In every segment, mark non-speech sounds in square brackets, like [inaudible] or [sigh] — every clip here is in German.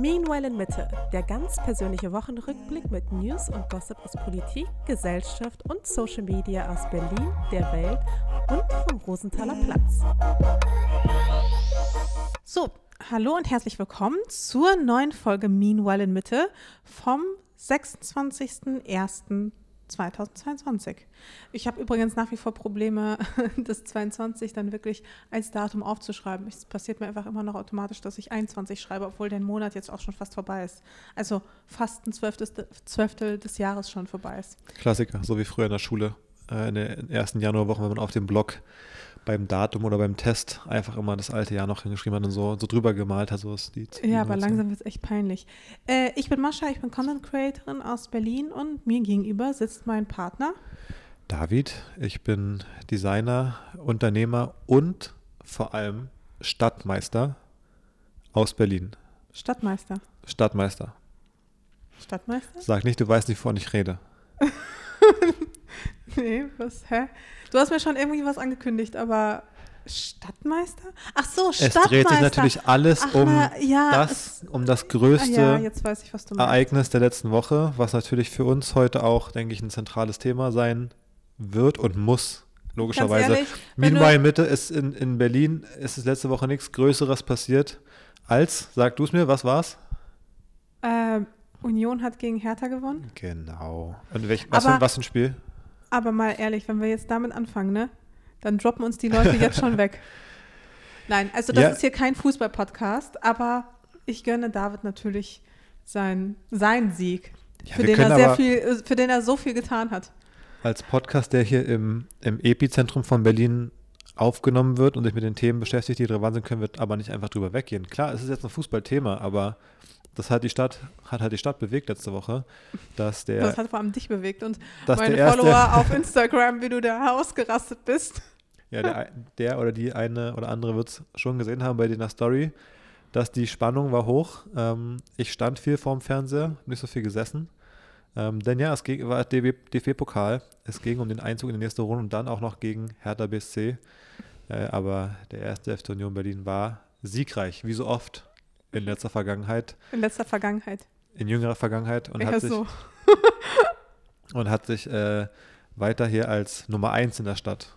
Meanwhile in Mitte, der ganz persönliche Wochenrückblick mit News und Gossip aus Politik, Gesellschaft und Social Media aus Berlin, der Welt und vom Rosenthaler Platz. So, hallo und herzlich willkommen zur neuen Folge Meanwhile in Mitte vom 26.01. 2022. Ich habe übrigens nach wie vor Probleme, [laughs] das 22 dann wirklich als Datum aufzuschreiben. Es passiert mir einfach immer noch automatisch, dass ich 21 schreibe, obwohl der Monat jetzt auch schon fast vorbei ist. Also fast ein Zwölftel, Zwölftel des Jahres schon vorbei ist. Klassiker, so wie früher in der Schule. Äh, in den ersten Januarwochen, wenn man auf dem Blog beim Datum oder beim Test einfach immer das alte Jahr noch hingeschrieben hat und so, so drüber gemalt hat, so ist die Ja, aber langsam wird es echt peinlich. Äh, ich bin Mascha, ich bin Content Creatorin aus Berlin und mir gegenüber sitzt mein Partner. David, ich bin Designer, Unternehmer und vor allem Stadtmeister aus Berlin. Stadtmeister. Stadtmeister. Stadtmeister? Sag nicht, du weißt nicht, wovon ich rede. [laughs] [laughs] nee, was, hä? Du hast mir schon irgendwie was angekündigt, aber Stadtmeister? Ach so, Stadtmeister. Es dreht sich natürlich alles Ach, um, na, ja, das, um das größte ah, ja, ich, Ereignis der letzten Woche, was natürlich für uns heute auch, denke ich, ein zentrales Thema sein wird und muss. Logischerweise. Ehrlich, Meanwhile Mitte ist in, in Berlin, ist es letzte Woche nichts Größeres passiert als, sag du es mir, was war's? Ähm, Union hat gegen Hertha gewonnen. Genau. Und welch, was, aber, für, was für ein Spiel? Aber mal ehrlich, wenn wir jetzt damit anfangen, ne? Dann droppen uns die Leute jetzt schon weg. [laughs] Nein, also das ja. ist hier kein Fußball-Podcast, aber ich gönne David natürlich sein, seinen Sieg, ja, für, den er sehr viel, für den er so viel getan hat. Als Podcast, der hier im, im Epizentrum von Berlin aufgenommen wird und sich mit den Themen beschäftigt, die relevant sind, können wir aber nicht einfach drüber weggehen. Klar, es ist jetzt ein Fußballthema, aber das hat die Stadt, hat halt die Stadt bewegt letzte Woche, dass der. Das hat vor allem dich bewegt und meine Follower auf [laughs] Instagram, wie du da ausgerastet bist. Ja, der, der oder die eine oder andere wird es schon gesehen haben bei der Story, dass die Spannung war hoch. Ähm, ich stand viel vorm Fernseher, nicht so viel gesessen. Ähm, denn ja, es ging, war DFB-Pokal. Es ging um den Einzug in die nächste Runde und dann auch noch gegen Hertha BSC. Äh, aber der erste FC Union Berlin war siegreich, wie so oft in letzter Vergangenheit. In letzter Vergangenheit. In jüngerer Vergangenheit und ja, hat sich so. und hat sich äh, weiter hier als Nummer eins in der Stadt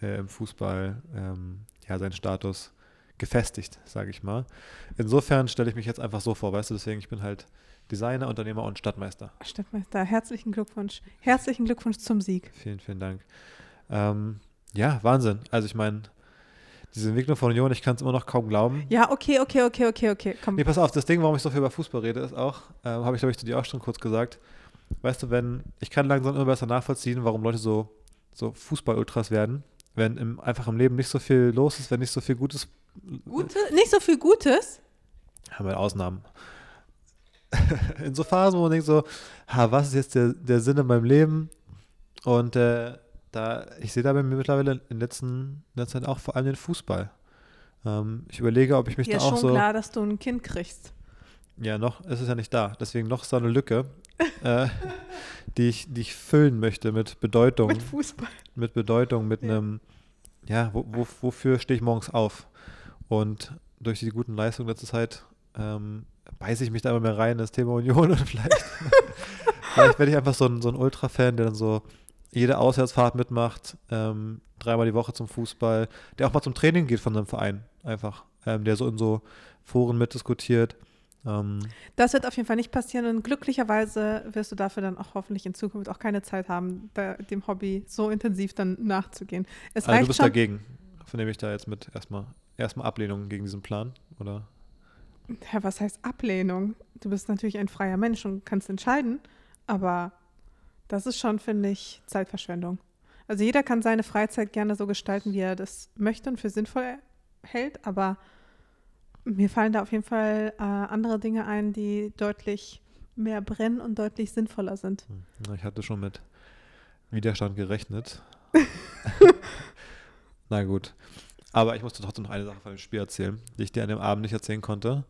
äh, im Fußball ähm, ja seinen Status gefestigt, sage ich mal. Insofern stelle ich mich jetzt einfach so vor, weißt du, deswegen ich bin halt Designer, Unternehmer und Stadtmeister. Stadtmeister, herzlichen Glückwunsch. Herzlichen Glückwunsch zum Sieg. Vielen, vielen Dank. Ähm, ja, Wahnsinn. Also ich meine, diese Entwicklung von Union, ich kann es immer noch kaum glauben. Ja, okay, okay, okay, okay, okay. Komm. Nee, pass auf, das Ding, warum ich so viel über Fußball rede, ist auch, äh, habe ich glaube ich zu dir auch schon kurz gesagt, weißt du, wenn, ich kann langsam immer besser nachvollziehen, warum Leute so, so Fußball-Ultras werden, wenn im, einfach im Leben nicht so viel los ist, wenn nicht so viel Gutes. Gute, nicht so viel Gutes? Haben wir Ausnahmen. [laughs] in so Phasen, wo man denkt so, ha, was ist jetzt der, der Sinn in meinem Leben? Und äh, da, ich sehe da bei mir mittlerweile in letzten, letzter Zeit auch vor allem den Fußball. Ähm, ich überlege, ob ich mich Dir da auch so. ist schon klar, dass du ein Kind kriegst. Ja, noch ist es ja nicht da. Deswegen noch da eine Lücke, [laughs] äh, die, ich, die ich füllen möchte mit Bedeutung. Mit Fußball. Mit Bedeutung, mit ja. einem, ja, wo, wo, wofür stehe ich morgens auf? Und durch die guten Leistungen letzter Zeit ähm, beiße ich mich da immer mehr rein in das Thema Union [laughs] und vielleicht, [laughs] vielleicht werde ich einfach so ein, so ein Ultra-Fan, der dann so jede Auswärtsfahrt mitmacht, ähm, dreimal die Woche zum Fußball, der auch mal zum Training geht von seinem Verein, einfach, ähm, der so in so Foren mitdiskutiert. Ähm, das wird auf jeden Fall nicht passieren und glücklicherweise wirst du dafür dann auch hoffentlich in Zukunft auch keine Zeit haben, dem Hobby so intensiv dann nachzugehen. Es also du bist dagegen, vernehme ich da jetzt mit erstmal, erstmal Ablehnung gegen diesen Plan, oder? Ja, was heißt Ablehnung? Du bist natürlich ein freier Mensch und kannst entscheiden, aber das ist schon, finde ich, Zeitverschwendung. Also jeder kann seine Freizeit gerne so gestalten, wie er das möchte und für sinnvoll hält, aber mir fallen da auf jeden Fall äh, andere Dinge ein, die deutlich mehr brennen und deutlich sinnvoller sind. Hm, ich hatte schon mit Widerstand gerechnet. [laughs] Na gut. Aber ich musste trotzdem noch eine Sache von dem Spiel erzählen, die ich dir an dem Abend nicht erzählen konnte.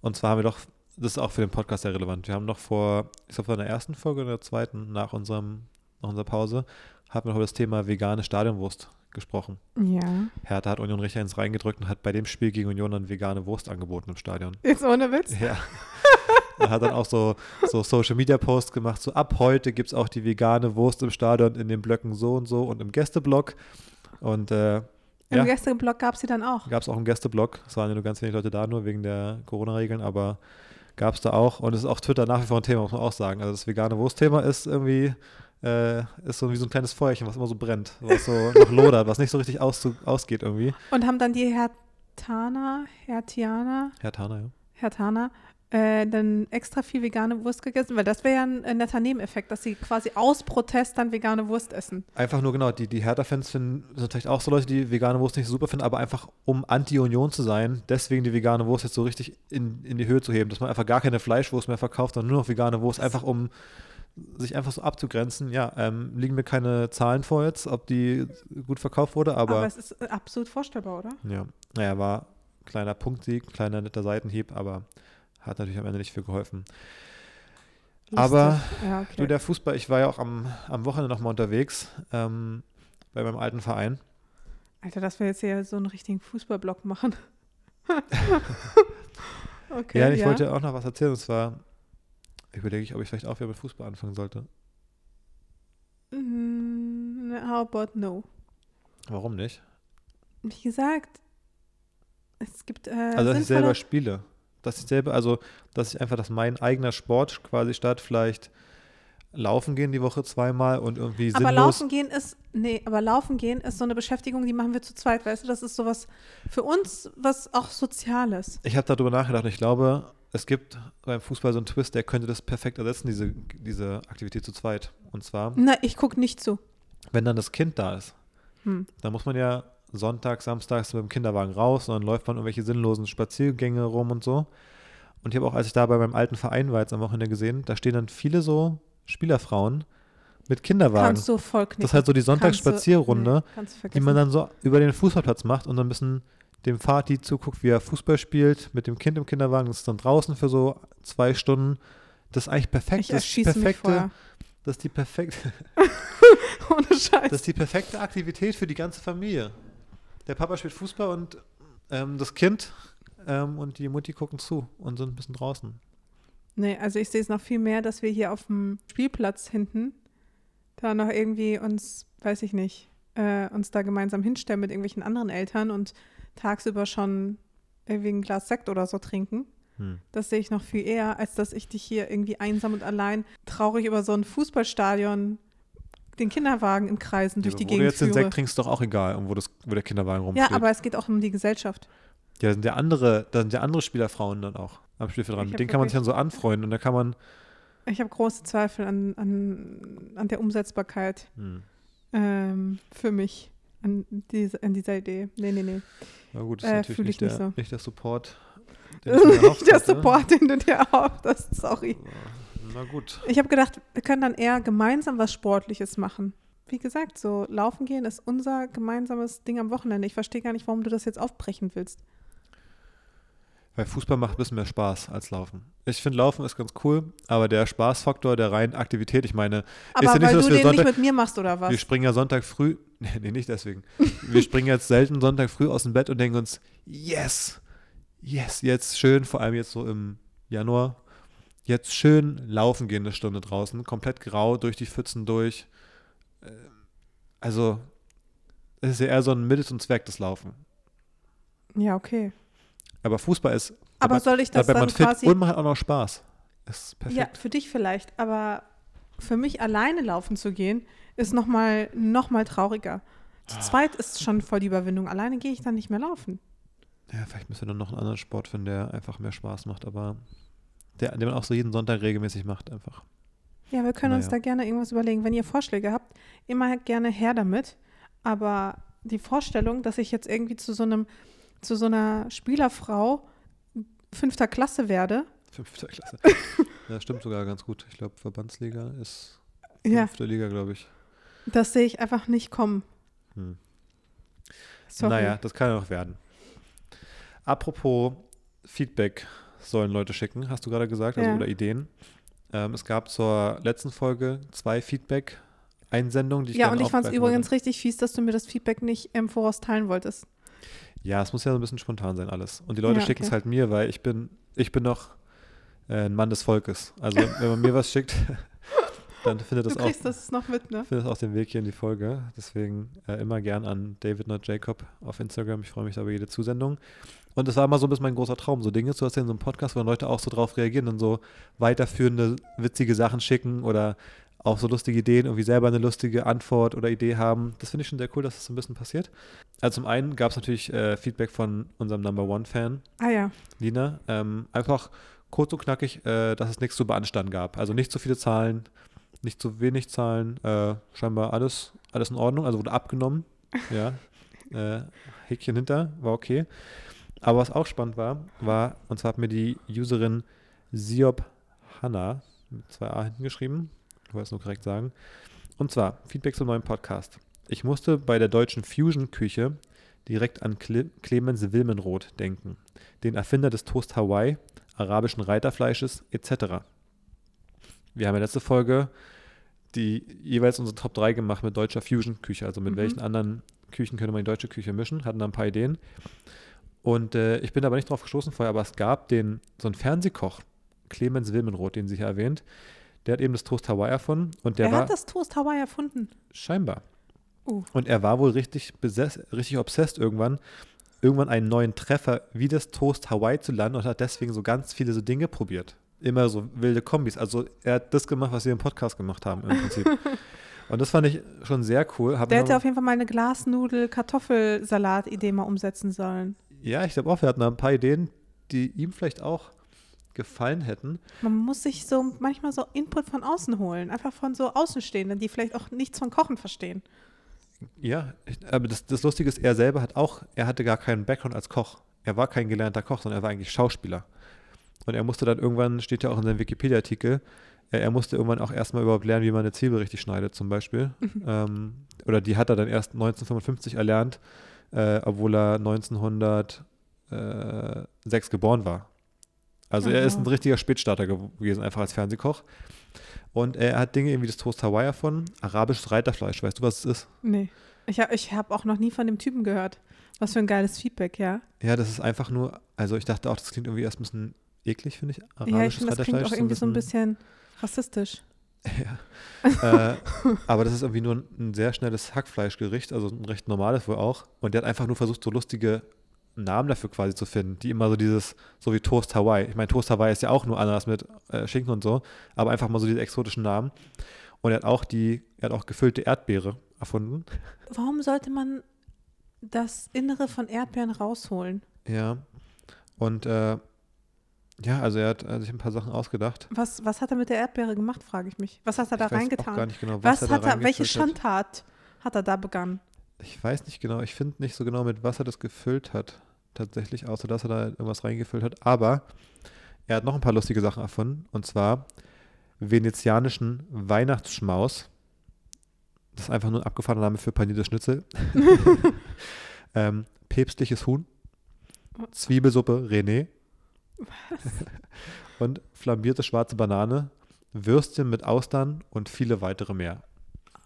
Und zwar haben wir doch das ist auch für den Podcast sehr relevant. Wir haben noch vor, ich glaube, vor der ersten Folge oder der zweiten, nach, unserem, nach unserer Pause, haben wir noch über das Thema vegane Stadionwurst gesprochen. Ja. Hertha hat Union richtig ins reingedrückt und hat bei dem Spiel gegen Union dann vegane Wurst angeboten im Stadion. Jetzt ohne Witz? Ja. Er hat dann auch so, so Social Media Posts gemacht, so ab heute gibt es auch die vegane Wurst im Stadion in den Blöcken so und so und im Gästeblock. Und äh, Im ja, Gästeblock gab es sie dann auch. gab es auch im Gästeblock. Es waren ja nur ganz wenig Leute da, nur wegen der Corona-Regeln, aber gab es da auch. Und es ist auch Twitter nach wie vor ein Thema, muss man auch sagen. Also das vegane Wurstthema ist irgendwie, äh, ist so wie so ein kleines Feuerchen, was immer so brennt, was so [laughs] noch lodert, was nicht so richtig aus, ausgeht irgendwie. Und haben dann die Hertaner, Hertianer, Herr Tana, ja. Hertaner, äh, dann extra viel vegane Wurst gegessen, weil das wäre ja ein, ein netter Nebeneffekt, dass sie quasi aus Protest dann vegane Wurst essen. Einfach nur genau, die, die Hertha-Fans sind vielleicht auch so Leute, die vegane Wurst nicht so super finden, aber einfach um Anti-Union zu sein, deswegen die vegane Wurst jetzt so richtig in, in die Höhe zu heben, dass man einfach gar keine Fleischwurst mehr verkauft, sondern nur noch vegane Wurst, einfach um sich einfach so abzugrenzen. Ja, ähm, liegen mir keine Zahlen vor jetzt, ob die gut verkauft wurde, aber, Aber, es ist äh, absolut vorstellbar, oder? ja, naja, war ein kleiner Punktsieg, kleiner netter Seitenhieb, aber hat natürlich am Ende nicht viel geholfen. Aber Lustig. ja, okay. Du, der Fußball, ich war ja auch am, am Wochenende nochmal unterwegs ähm, bei meinem alten Verein. Alter, dass wir jetzt hier so einen richtigen Fußballblock machen. [laughs] okay, ja, ich wollte auch noch was erzählen. Und zwar überlege ich, ob ich vielleicht auch wieder mit Fußball anfangen sollte. Mm, How about no? Warum nicht? Wie gesagt, es gibt äh, Also, dass ich selber spiele. Dass ich selber, also, dass ich einfach, dass mein eigener Sport quasi statt vielleicht laufen gehen die Woche zweimal und irgendwie Aber sinnlos. laufen gehen ist, nee, aber laufen gehen ist so eine Beschäftigung, die machen wir zu zweit, weißt du? Das ist sowas für uns, was auch Soziales. Ich habe darüber nachgedacht. Ich glaube, es gibt beim Fußball so einen Twist, der könnte das perfekt ersetzen, diese, diese Aktivität zu zweit. Und zwar, Na, ich gucke nicht zu. wenn dann das Kind da ist. Hm. Da muss man ja Sonntag, Samstags mit dem Kinderwagen raus und dann läuft man irgendwelche sinnlosen Spaziergänge rum und so. Und ich habe auch, als ich da bei meinem alten Verein war, jetzt am Wochenende gesehen, da stehen dann viele so Spielerfrauen mit Kinderwagen. Kannst du voll knicken. das ist halt so die Sonntagsspazierrunde, die man dann so über den Fußballplatz macht und dann ein bisschen dem Vati zuguckt, wie er Fußball spielt, mit dem Kind im Kinderwagen. Das ist dann draußen für so zwei Stunden. Das ist eigentlich perfekt. ich das, perfekte, das ist die perfekte, [laughs] Ohne Scheiß. Das ist die perfekte Aktivität für die ganze Familie. Der Papa spielt Fußball und ähm, das Kind ähm, und die Mutti gucken zu und sind ein bisschen draußen. Nee, also ich sehe es noch viel mehr, dass wir hier auf dem Spielplatz hinten da noch irgendwie uns, weiß ich nicht, äh, uns da gemeinsam hinstellen mit irgendwelchen anderen Eltern und tagsüber schon irgendwie ein Glas Sekt oder so trinken. Hm. Das sehe ich noch viel eher, als dass ich dich hier irgendwie einsam und allein traurig über so ein Fußballstadion den Kinderwagen in Kreisen durch Ja, die aber wo du Gegend jetzt den. Sekt trinkst, ist doch auch egal, wo, das, wo der Kinderwagen rumsteht. Ja, aber es geht auch um die Gesellschaft. Ja, da sind ja andere, da sind ja andere Spielerfrauen dann auch am Spielfeld dran. Ich Mit hab denen kann man sich dann so anfreunden und da kann man. Ich habe große Zweifel an, an, an der Umsetzbarkeit Hm. ähm, für mich an, diese, an dieser Idee. Nee, nee, nee. Na gut, das ist Äh, natürlich nicht ich der, nicht so. nicht der Support. den [laughs] erhofft der hätte. Support, den du dir erhoffst, das sorry. Na gut. Ich habe gedacht, wir können dann eher gemeinsam was Sportliches machen. Wie gesagt, so laufen gehen ist unser gemeinsames Ding am Wochenende. Ich verstehe gar nicht, warum du das jetzt aufbrechen willst. Weil Fußball macht ein bisschen mehr Spaß als Laufen. Ich finde, Laufen ist ganz cool, aber der Spaßfaktor der reinen Aktivität, ich meine, Aber ja nicht weil so, dass du wir den nicht Sonntag- mit mir machst oder was? wir springen ja Sonntag früh, [laughs] nee, nee, nicht deswegen. Wir springen jetzt selten Sonntag früh aus dem Bett und denken uns, yes, yes, jetzt schön, vor allem jetzt so im Januar, jetzt schön laufen gehen eine Stunde draußen, komplett grau durch die Pfützen durch. Ähm, Also, es ist ja eher so ein Mittel zum Zweck, das Laufen. Ja, okay. Aber Fußball ist, Aber da soll ich das man dann fit quasi und man hat auch noch Spaß. Ist Ja, perfekt. für dich vielleicht, aber für mich alleine laufen zu gehen, ist nochmal noch mal trauriger. Zu Ah. zweit ist schon voll die Überwindung. Alleine gehe ich dann nicht mehr laufen. Ja, vielleicht müssen wir dann noch einen anderen Sport finden, der einfach mehr Spaß macht, aber der, den man auch so jeden Sonntag regelmäßig macht einfach. Ja, wir können uns Naja. da gerne irgendwas überlegen. Wenn ihr Vorschläge habt, immer gerne her damit. Aber die Vorstellung, dass ich jetzt irgendwie zu so einem, zu so einer Spielerfrau fünfter Klasse werde, Fünfte Klasse. [laughs] ja, stimmt sogar ganz gut. Ich glaube, Verbandsliga ist ja, fünfte Liga, glaube ich. das sehe ich einfach nicht kommen. Hm. Sorry. Naja, das kann ja noch werden. Apropos Feedback sollen Leute schicken, hast du gerade gesagt, also Ja. oder Ideen. Ähm, es gab zur letzten Folge zwei Feedback-Einsendungen, die ich Ja, und ich fand es übrigens richtig fies, dass du mir das Feedback nicht im Voraus teilen wolltest. Ja, es muss ja so ein bisschen spontan sein alles. Und die Leute Ja, schicken es okay. halt mir, weil ich bin, ich bin noch äh, ein Mann des Volkes. Also wenn man mir was schickt, [laughs] dann findet das du auch, das noch mit, ne? findet auch den Weg hier in die Folge. Deswegen äh, immer gern an David Not Jacob auf Instagram. Ich freue mich über jede Zusendung. Und es war immer so ein bisschen mein großer Traum, so Dinge zu erzählen, so ein Podcast, wo Leute auch so drauf reagieren und so weiterführende, witzige Sachen schicken oder auch so lustige Ideen, irgendwie selber eine lustige Antwort oder Idee haben. Das finde ich schon sehr cool, dass das so ein bisschen passiert. Also zum einen gab es natürlich äh, Feedback von unserem Number One-Fan, Ah ja. Lina. Ähm, einfach kurz und knackig, äh, dass es nichts zu beanstanden gab. Also nicht zu viele Zahlen, nicht zu wenig Zahlen, äh, scheinbar alles, alles in Ordnung, also wurde abgenommen. [laughs] Ja. äh, Häkchen hinter, war okay. Aber was auch spannend war, war, und zwar hat mir die Userin Siop Hanna mit zwei A hinten geschrieben, ich wollte es nur korrekt sagen. Und zwar Feedback zum neuen Podcast. Ich musste bei der deutschen Fusion-Küche direkt an Cle Clemens Wilmenroth denken, den Erfinder des Toast Hawaii, arabischen Reiterfleisches etc. Wir haben in der letzten Folge die jeweils unsere Top 3 gemacht mit deutscher Fusion-Küche, also mit Mhm. welchen anderen Küchen könnte man die deutsche Küche mischen, hatten da ein paar Ideen. Und äh, ich bin aber nicht drauf gestoßen vorher, aber es gab den, so einen Fernsehkoch, Clemens Wilmenroth, den sie hier erwähnt, der hat eben das Toast Hawaii erfunden und der Wer war hat das Toast Hawaii erfunden? scheinbar. Uh. Und er war wohl richtig besessen, richtig obsessed irgendwann, irgendwann einen neuen Treffer wie das Toast Hawaii zu landen und hat deswegen so ganz viele so Dinge probiert. Immer so wilde Kombis. Also er hat das gemacht, was wir im Podcast gemacht haben im Prinzip. [laughs] und das fand ich schon sehr cool. Hab Der hätte auf jeden Fall mal eine Glasnudel-Kartoffelsalat-Idee mal umsetzen sollen. Ja, ich glaube auch, wir hatten da ein paar Ideen, die ihm vielleicht auch gefallen hätten. Man muss sich so manchmal so Input von außen holen. Einfach von so Außenstehenden, die vielleicht auch nichts von Kochen verstehen. Ja, aber das, das Lustige ist, er selber hat auch, er hatte gar keinen Background als Koch. Er war kein gelernter Koch, sondern er war eigentlich Schauspieler. Und er musste dann irgendwann, steht ja auch in seinem Wikipedia-Artikel, äh, er musste irgendwann auch erstmal überhaupt lernen, wie man eine Zwiebel richtig schneidet, zum Beispiel. ähm, oder die hat er dann erst 1955 erlernt, äh, obwohl er 1906 geboren war. Also er ist ein Aha. richtiger Spätstarter gew- gewesen, einfach als Fernsehkoch. Und er hat Dinge wie das Toast Hawaii erfunden, arabisches Reiterfleisch. Weißt du, was es ist? Nee. Ich habe ich hab auch noch nie von dem Typen gehört. Was für ein geiles Feedback, ja. Ja, das ist einfach nur, also ich dachte auch, das klingt irgendwie erst ein bisschen eklig, finde ich. ja, ich Arabisches finde, das klingt auch irgendwie so ein bisschen rassistisch. Ja. äh, aber das ist irgendwie nur ein, ein sehr schnelles Hackfleischgericht, also ein recht normales wohl auch. Und der hat einfach nur versucht, so lustige Namen dafür quasi zu finden, die immer so dieses, so wie Toast Hawaii. Ich meine, Toast Hawaii ist ja auch nur Ananas mit äh, Schinken und so, aber einfach mal so diese exotischen Namen. Und er hat auch die, er hat auch gefüllte Erdbeere erfunden. Warum sollte man das Innere von Erdbeeren rausholen? Ja. Und äh, ja, also er hat äh, sich ein paar Sachen ausgedacht. Was, was hat er mit der Erdbeere gemacht, frage ich mich. Was hat er da ich weiß auch reingetan? gar nicht genau, was was, hat er da er, welche. Schandtat hat er da begangen? Ich weiß nicht genau, ich finde nicht so genau, mit was er das gefüllt hat. Tatsächlich, außer dass er da irgendwas reingefüllt hat. Aber er hat noch ein paar lustige Sachen erfunden. Und zwar venezianischen Weihnachtsschmaus. Das ist einfach nur ein abgefahrener Name für paniertes Schnitzel. [laughs] [laughs] ähm, päpstliches Huhn. Zwiebelsuppe René. Und flambierte schwarze Banane. Würstchen mit Austern und viele weitere mehr.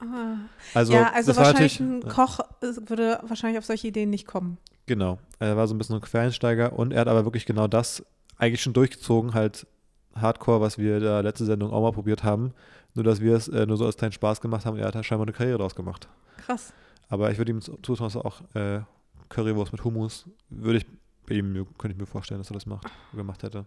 Ah. Also, ja, also wahrscheinlich ein Koch äh, würde wahrscheinlich auf solche Ideen nicht kommen. Genau. Er war so ein bisschen ein Quereinsteiger und er hat aber wirklich genau das eigentlich schon durchgezogen, halt Hardcore, was wir da letzte Sendung auch mal probiert haben. Nur, dass wir es äh, nur so als kleinen Spaß gemacht haben. Er hat da scheinbar eine Karriere draus gemacht. Krass. Aber ich würde ihm zutrauen, dass er auch äh, Currywurst mit Hummus, würde ich bei ihm, könnte ich mir vorstellen, dass er das macht, gemacht hätte.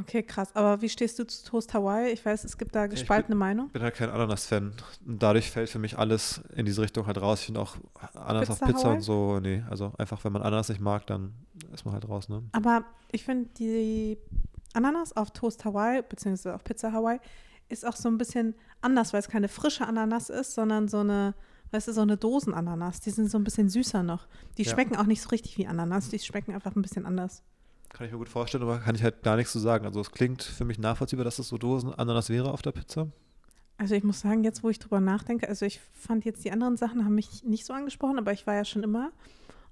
Okay, krass. Aber wie stehst du zu Toast Hawaii? Ich weiß, es gibt da gespaltene Meinung. Ich bin halt kein Ananas-Fan. Dadurch fällt für mich alles in diese Richtung halt raus. Ich finde auch Ananas auf Pizza Pizza Hawaii? und so, nee. Also einfach, wenn man Ananas nicht mag, dann ist man halt raus, ne? Aber ich finde, die Ananas auf Toast Hawaii, beziehungsweise auf Pizza Hawaii, ist auch so ein bisschen anders, weil es keine frische Ananas ist, sondern so eine, weißt du, so eine Dosenananas. Die sind so ein bisschen süßer noch. Die Ja. schmecken auch nicht so richtig wie Ananas, die schmecken einfach ein bisschen anders. Kann ich mir gut vorstellen, aber kann ich halt gar nichts zu sagen. Also es klingt für mich nachvollziehbar, dass es so Dosen Ananas wäre auf der Pizza. Also ich muss sagen, jetzt wo ich drüber nachdenke, also ich fand jetzt die anderen Sachen haben mich nicht so angesprochen, aber ich war ja schon immer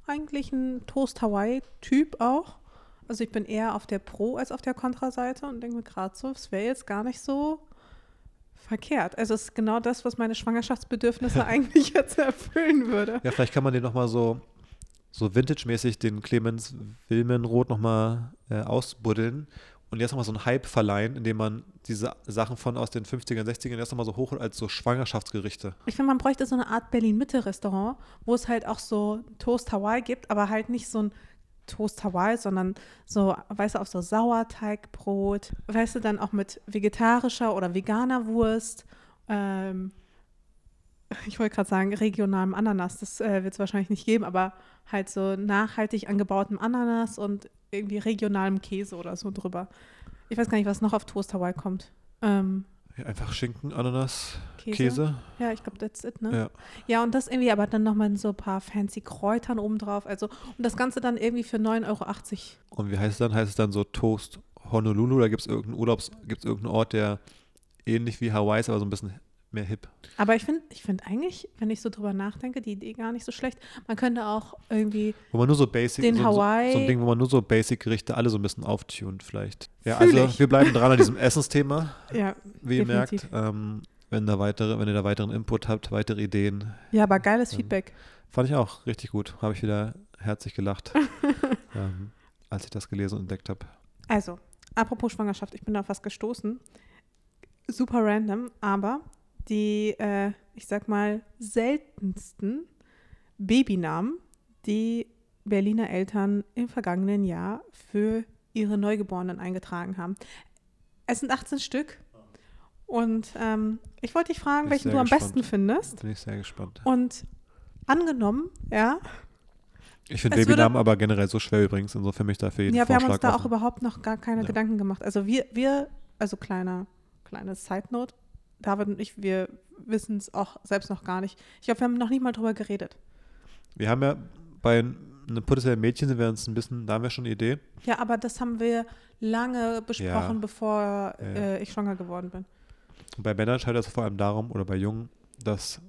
eigentlich ein Toast Hawaii-Typ auch. Also ich bin eher auf der Pro- als auf der Kontra-Seite und denke mir gerade so, es wäre jetzt gar nicht so verkehrt. Also es ist genau das, was meine Schwangerschaftsbedürfnisse [laughs] eigentlich jetzt erfüllen würde. Ja, vielleicht kann man den nochmal so, so Vintage-mäßig den Clemens Wilmenroth nochmal äh, ausbuddeln und jetzt nochmal so einen Hype verleihen, indem man diese Sachen von aus den 50ern, 60ern erst nochmal so hoch als so Schwangerschaftsgerichte. Ich finde, man bräuchte so eine Art Berlin-Mitte-Restaurant, wo es halt auch so Toast Hawaii gibt, aber halt nicht so ein Toast Hawaii, sondern so, weißt du, auf so Sauerteigbrot, weißt du, dann auch mit vegetarischer oder veganer Wurst. Ähm, ich wollte gerade sagen, regionalem Ananas, das äh, wird es wahrscheinlich nicht geben, aber halt so nachhaltig angebautem Ananas und irgendwie regionalem Käse oder so drüber. Ich weiß gar nicht, was noch auf Toast Hawaii kommt. Ähm, Ja, einfach Schinken, Ananas, Käse? Käse. Ja, ich glaube, that's it, ne? Ja. Ja, und das irgendwie aber dann nochmal so ein paar fancy Kräutern obendrauf. Also, und das Ganze dann irgendwie für 9,80 Euro. Und wie heißt es dann? Heißt es dann so Toast Honolulu? Da gibt es irgendeinen Urlaubs, gibt es irgendeinen Ort, der ähnlich wie Hawaii ist, aber so ein bisschen mehr hip. Aber ich finde ich find eigentlich, wenn ich so drüber nachdenke, die Idee gar nicht so schlecht. Man könnte auch irgendwie, Wo man nur so basic, Den so, Hawaii- so, so ein Ding, wo man nur so Basic-Gerichte alle so ein bisschen auftunt vielleicht. Ja, Fühl also ich. wir bleiben dran an diesem Essensthema, ja, wie ihr Definitiv. merkt. Ähm, wenn, da weitere, wenn ihr da weiteren Input habt, weitere Ideen. ja, aber geiles Ähm, Feedback. Fand ich auch richtig gut. Habe ich wieder herzlich gelacht, [laughs] ähm, als ich das gelesen und entdeckt habe. Also, apropos Schwangerschaft, ich bin da auf was gestoßen. Super random, aber die, äh, ich sag mal, seltensten Babynamen, die Berliner Eltern im vergangenen Jahr für ihre Neugeborenen eingetragen haben. Es sind 18 Stück. Und ähm, ich wollte dich fragen, welchen du am gespannt. besten findest. Bin ich sehr gespannt. Und angenommen, ja, Ich finde Babynamen aber generell so schwer übrigens, insofern mich da für jeden Ja, wir haben uns Vorschlag da auch offen. überhaupt noch gar keine Ja. Gedanken gemacht. Also wir, wir, also kleiner, kleine Side Note, David und ich, wir wissen es auch selbst noch gar nicht. Ich glaube, wir haben noch nicht mal drüber geredet. Wir haben ja bei einem potenziellen Mädchen sind wir uns ein bisschen, da haben wir schon eine Idee. Ja, aber das haben wir lange besprochen, Ja. bevor Ja. äh, ich schwanger geworden bin. Und bei Männern scheitert es vor allem darum, oder bei Jungen, dass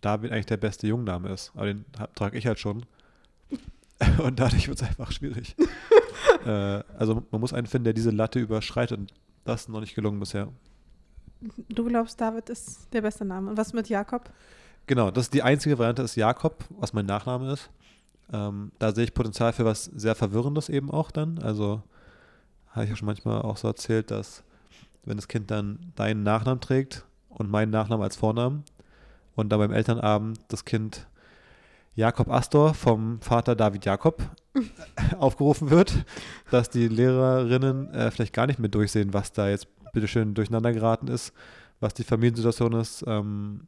David eigentlich der beste Jungname ist. Aber den trage ich halt schon. [laughs] Und dadurch wird es einfach schwierig. [laughs] äh, also man muss einen finden, der diese Latte überschreitet. Und das ist noch nicht gelungen bisher. Du glaubst, David ist der beste Name. Und was mit Jakob? Genau, das ist die einzige Variante, ist Jakob, was mein Nachname ist. Ähm, da sehe ich Potenzial für was sehr Verwirrendes eben auch dann. Also habe ich ja schon manchmal auch so erzählt, dass wenn das Kind dann deinen Nachnamen trägt und meinen Nachnamen als Vornamen und dann beim Elternabend das Kind Jakob Astor vom Vater David Jakob [laughs] aufgerufen wird, dass die Lehrerinnen äh, vielleicht gar nicht mehr durchsehen, was da jetzt bitteschön durcheinander geraten ist, was die Familiensituation ist. Ähm,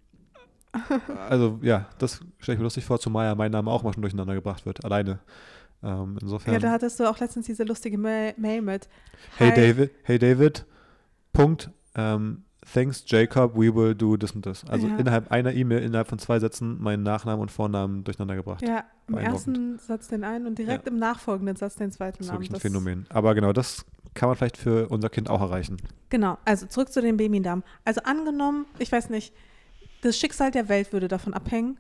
[laughs] also ja, das stelle ich mir lustig vor, zumal ja mein Name auch mal schon durcheinander gebracht wird, alleine. Ähm, insofern. Ja, da hattest du auch letztens diese lustige Ma Mail mit. hey Hi. David, hey David, Punkt, ähm, thanks Jacob, we will do this und das. Also Ja. innerhalb einer E-Mail, innerhalb von zwei Sätzen meinen Nachnamen und Vornamen durcheinander gebracht. Ja, im ersten Satz den einen und direkt im nachfolgenden Satz den zweiten Das ist Namen. wirklich ein Das- Phänomen. Aber genau, das kann man vielleicht für unser Kind auch erreichen. Genau, also zurück zu den Babynamen. Also angenommen, ich weiß nicht, das Schicksal der Welt würde davon abhängen,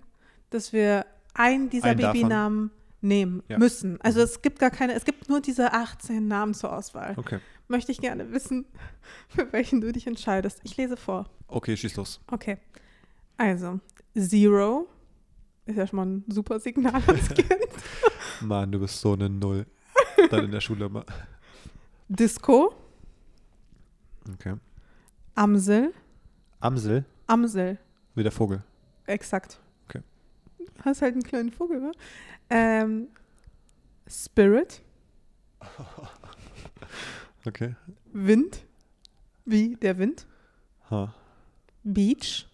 dass wir einen dieser Einen davon. Babynamen nehmen Ja. müssen. Also Mhm. es gibt gar keine, es gibt nur diese 18 Namen zur Auswahl. Okay. Möchte ich gerne wissen, [laughs] für welchen du dich entscheidest. Ich lese vor. Okay, schieß los. Okay. Also, Zero ist ja schon mal ein super Signal ans [laughs] Kind. Mann, du bist so eine Null. Dann in der Schule immer. Disco, Okay. Amsel, Amsel, Amsel. wie der Vogel. Exakt. Okay. Hast halt einen kleinen Vogel, ne? Ähm, Spirit, [laughs] Okay. Wind, wie der Wind, Ha. Beach,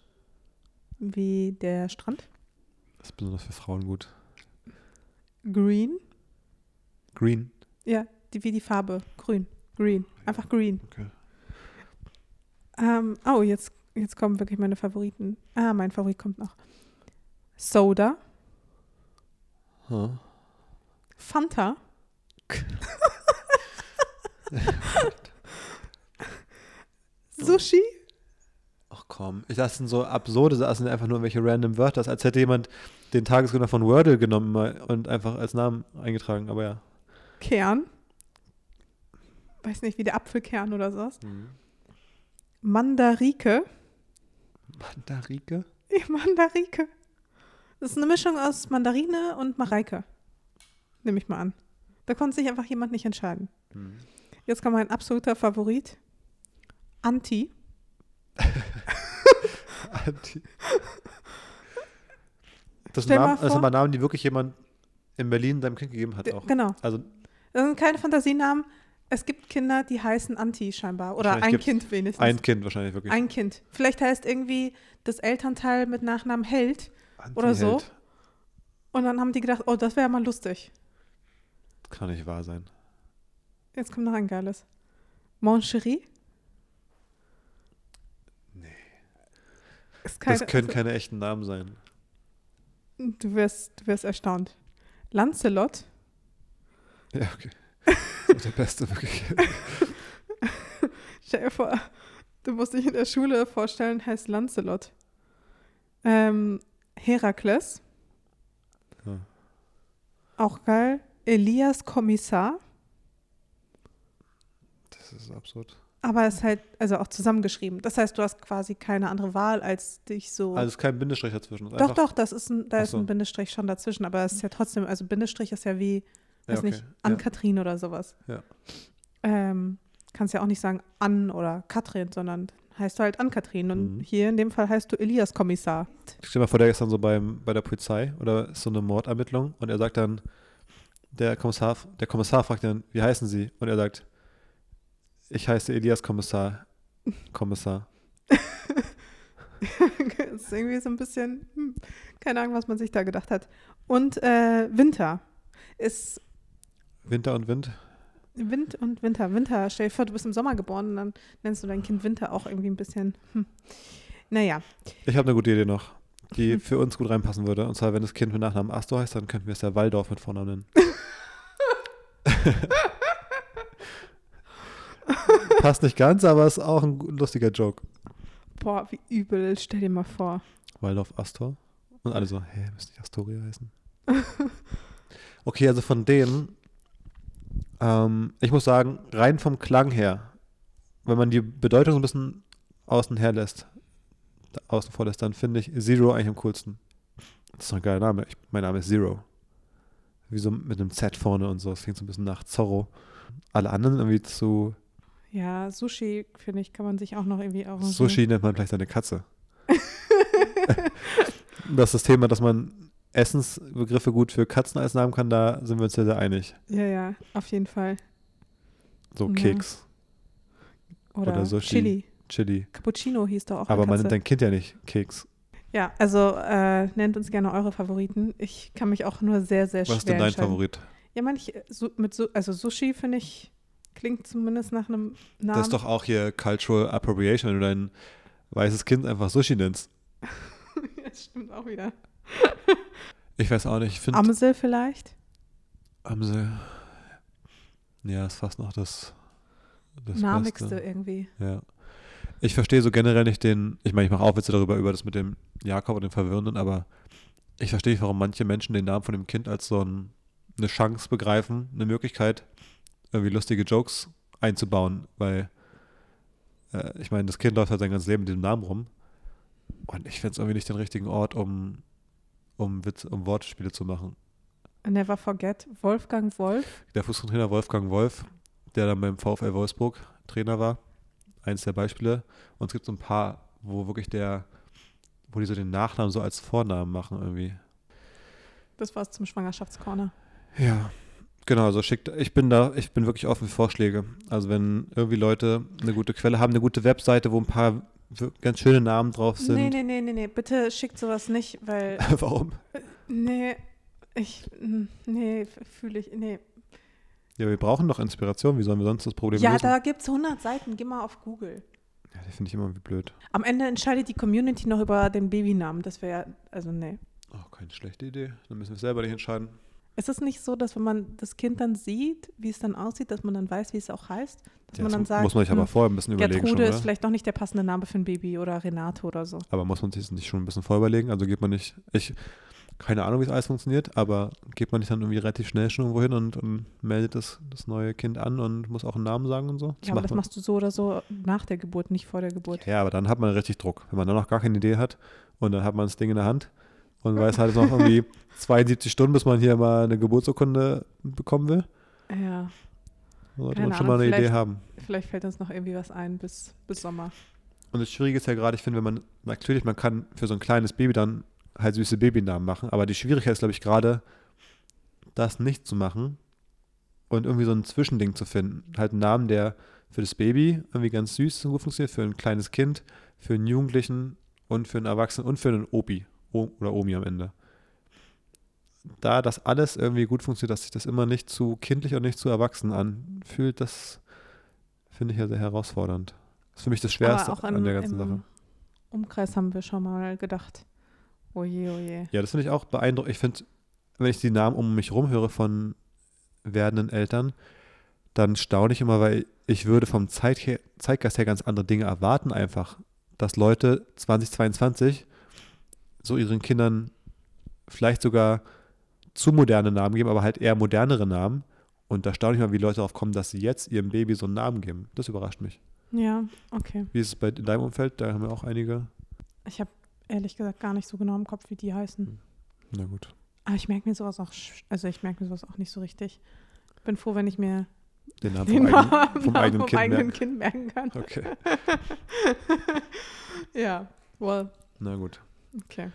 wie der Strand, Das ist besonders für Frauen gut. Green, Green. ja, die, wie die Farbe, grün, green, einfach green. Okay. Ähm, oh, jetzt, jetzt kommen wirklich meine Favoriten. Ah, mein Favorit kommt noch. Soda, Ha. Fanta, [laughs] Sushi, Ach komm, ich- das sind so absurde, das sind einfach nur welche random Wörter, als hätte jemand den Tagesgründer von Wordle genommen und einfach als Namen eingetragen, aber ja. Kern, weiß nicht, wie der Apfelkern oder sowas. Mandarike, Mandarike? Ja, Mandarike. Das ist eine Mischung aus Mandarine und Mareike. Nehme ich mal an. Da konnte sich einfach jemand nicht entscheiden. Hm. Jetzt kommt mein absoluter Favorit. Anti. [laughs] Anti. Das, sind Stell Namen, das sind mal Namen, die wirklich jemand in Berlin seinem Kind gegeben hat auch. Genau. Also Das sind keine Fantasienamen. Es gibt Kinder, die heißen Anti scheinbar. Oder ein Kind wenigstens. ein Kind wahrscheinlich wirklich. Ein Kind. Vielleicht heißt irgendwie das Elternteil mit Nachnamen Held. oder so. Anti-Held. Und dann haben die gedacht, oh, das wäre mal lustig. Kann nicht wahr sein. Jetzt kommt noch ein geiles. Mon Chéri. Nee. Keine, Das können keine echten Namen sein. du, wirst, du wirst erstaunt. Lancelot. Ja, okay. [laughs] Der Beste wirklich. [laughs] Stell dir vor, du musst dich in der Schule vorstellen, heißt Lancelot. Ähm, Herakles. Ja. Auch geil. Elias Kommissar. Das ist absurd. Aber es ist halt, also auch zusammengeschrieben. Das heißt, du hast quasi keine andere Wahl, als dich so. Also es ist kein Bindestrich dazwischen. doch, doch, das ist ein, da Ach ist so. ein Bindestrich schon dazwischen, aber es ist ja trotzdem, also Bindestrich ist ja wie, Ja, weiß okay. nicht, an Ja. Kathrin oder sowas. Ja. Ähm, kannst ja auch nicht sagen an oder Katrin, sondern heißt du halt an Kathrin. Und Mhm. hier in dem Fall heißt du Elias Kommissar. Stell dir mal vor, der ist dann so beim, bei der Polizei oder ist so eine Mordermittlung und er sagt dann, der Kommissar, der Kommissar fragt dann, wie heißen Sie? Und er sagt, ich heiße Elias Kommissar. Kommissar. [laughs] das ist irgendwie so ein bisschen, hm, keine Ahnung, was man sich da gedacht hat. Und äh, Winter ist Winter und Wind. Wind und Winter. Winter, stell dir vor, du bist im Sommer geboren und dann nennst du dein Kind Winter auch irgendwie ein bisschen. Hm. Naja, Ich habe eine gute Idee noch, die [laughs] für uns gut reinpassen würde. Und zwar, wenn das Kind mit Nachnamen Astor heißt, dann könnten wir es ja Waldorf mit Vornamen nennen. [laughs] Passt nicht ganz, aber ist auch ein lustiger Joke. boah, wie übel, stell dir mal vor. Waldorf Astor. Und alle so, hä, müsste nicht Astoria heißen? [laughs] okay, also von denen, ähm, ich muss sagen, rein vom Klang her, wenn man die Bedeutung so ein bisschen außen her lässt, außen vor lässt, dann finde ich Zero eigentlich am coolsten. Das ist doch ein geiler Name. Ich, mein Name ist Zero. Wie so mit einem Z vorne und so. Das klingt so ein bisschen nach Zorro. Alle anderen sind irgendwie zu. Ja, Sushi, finde ich, kann man sich auch noch irgendwie arrangieren. Sushi nennt man vielleicht seine Katze. [laughs] das ist das Thema, dass man Essensbegriffe gut für Katzen als Namen kann, da sind wir uns sehr, sehr einig. Ja, ja, auf jeden Fall. So Ja. Keks, Oder, Oder Sushi. Chili. Chili. Cappuccino hieß doch auch Aber man nennt dein Kind ja nicht Keks. Ja, also äh, nennt uns gerne eure Favoriten. Ich kann mich auch nur sehr, sehr schwer Was ist denn dein. Favorit? Ja, manch, su mit su also Sushi finde ich, klingt zumindest nach einem Namen. Das ist doch auch hier Cultural Appropriation, wenn du dein weißes Kind einfach Sushi nennst. [laughs] ja, stimmt auch wieder. Ich weiß auch nicht. Ich finde Amsel vielleicht? Amsel. Ja, ist fast noch das, das Namigste irgendwie. Ja. Ich verstehe so generell nicht den, ich meine, ich mache auch Witze darüber, über das mit dem Jakob und dem Verwirrenden, aber ich verstehe nicht, warum manche Menschen den Namen von dem Kind als so ein, eine Chance begreifen, eine Möglichkeit, irgendwie lustige Jokes einzubauen, weil äh, ich meine, das Kind läuft halt sein ganzes Leben mit diesem Namen rum und ich finde es irgendwie nicht den richtigen Ort, um, um, Witz, um Wortspiele zu machen. Never forget, Wolfgang Wolf. Der Fußballtrainer Wolfgang Wolf, der dann beim VfL Wolfsburg Trainer war, eins der Beispiele. Und es gibt so ein paar, wo wirklich der, wo die so den Nachnamen so als Vornamen machen irgendwie. Das war's zum Schwangerschaftscorner. Ja, genau, also schickt, ich bin da, ich bin wirklich offen für Vorschläge. Also wenn irgendwie Leute eine gute Quelle haben, eine gute Webseite, wo ein paar ganz schöne Namen drauf sind. Nee, nee, nee, nee, nee, bitte schickt sowas nicht, weil, [laughs] Warum? nee, ich, mm, nee, fühle ich, nee. Ja, wir brauchen doch Inspiration. Wie sollen wir sonst das Problem Ja, lösen? da gibt's 100 Seiten, geh mal auf Google. ja, die finde ich immer irgendwie blöd. Am Ende entscheidet die Community noch über den Babynamen. Das wäre, also nee. Oh, keine schlechte Idee. Dann müssen wir selber nicht entscheiden. Ist es nicht so, dass wenn man das Kind dann sieht, wie es dann aussieht, dass man dann weiß, wie es auch heißt? Dass Ja, man das dann sagt, muss man sich aber hm, vorher ein bisschen überlegen Gertrude schon, ist vielleicht doch nicht der passende Name für ein Baby oder Renate oder so. Aber muss man sich das nicht schon ein bisschen vorüberlegen? Also geht man nicht, ich, keine Ahnung, wie es alles funktioniert, aber geht man nicht dann irgendwie relativ schnell schon irgendwo hin und, und meldet das, das neue Kind an und muss auch einen Namen sagen und so? ja, aber das man. machst du so oder so nach der Geburt, nicht vor der Geburt. Ja, aber dann hat man richtig Druck. Wenn man dann noch gar keine Idee hat und dann hat man das Ding in der Hand und weiß halt noch irgendwie [laughs] 72 Stunden, bis man hier mal eine Geburtsurkunde bekommen will. Ja. Sollte Keine man schon mal eine Idee haben. Vielleicht fällt uns noch irgendwie was ein bis, bis Sommer. Und das Schwierige ist ja gerade, ich finde, wenn man, natürlich, man kann für so ein kleines Baby dann halt süße Babynamen machen, aber die Schwierigkeit ist, glaube ich, gerade, das nicht zu machen und irgendwie so ein Zwischending zu finden. Halt einen Namen, der für das Baby irgendwie ganz süß und gut funktioniert, für ein kleines Kind, für einen Jugendlichen und für einen Erwachsenen und für einen Opi o oder Omi am Ende. Da das alles irgendwie gut funktioniert, dass sich das immer nicht zu kindlich und nicht zu erwachsen anfühlt, das finde ich ja sehr herausfordernd. Das ist für mich das Schwerste auch an der ganzen im Sache. Umkreis haben wir schon mal gedacht. Oje, oje. Ja, das finde ich auch beeindruckend. Ich finde, wenn ich die Namen um mich rum höre von werdenden Eltern, dann staune ich immer, weil ich würde vom Zeit her, Zeitgeist her ganz andere Dinge erwarten einfach. Dass Leute 2022 so ihren Kindern vielleicht sogar zu moderne Namen geben, aber halt eher modernere Namen. Und da staune ich mal, wie Leute darauf kommen, dass sie jetzt ihrem Baby so einen Namen geben. Das überrascht mich. Ja, okay. Wie ist es bei in deinem Umfeld? Da haben wir auch einige. Ich habe ehrlich gesagt gar nicht so genau im Kopf, wie die heißen. Na gut. Aber ich merke mir sowas auch, also ich merke mir sowas auch nicht so richtig. Bin froh, wenn ich mir Den Namen [laughs] den vom, eigenen, Namen vom eigenen Kind eigenen merken. Kind merken kann. Okay. [laughs] ja, well, Na gut. Okay.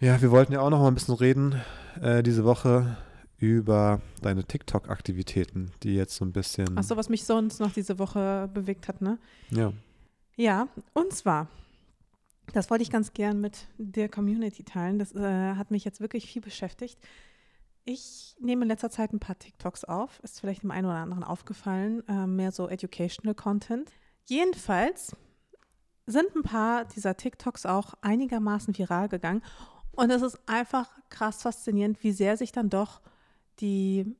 Ja, wir wollten ja auch noch mal ein bisschen reden äh, diese Woche über deine TikTok-Aktivitäten, die jetzt so ein bisschen. Achso, was mich sonst noch diese Woche bewegt hat, ne? Ja. Ja, und zwar, das wollte ich ganz gern mit der Community teilen. Das äh, hat mich jetzt wirklich viel beschäftigt. Ich nehme in letzter Zeit ein paar TikToks auf. Ist vielleicht dem einen oder anderen aufgefallen. Äh, mehr so Educational Content. Jedenfalls sind ein paar dieser TikToks auch einigermaßen viral gegangen. Und es ist einfach krass faszinierend, wie sehr sich dann doch die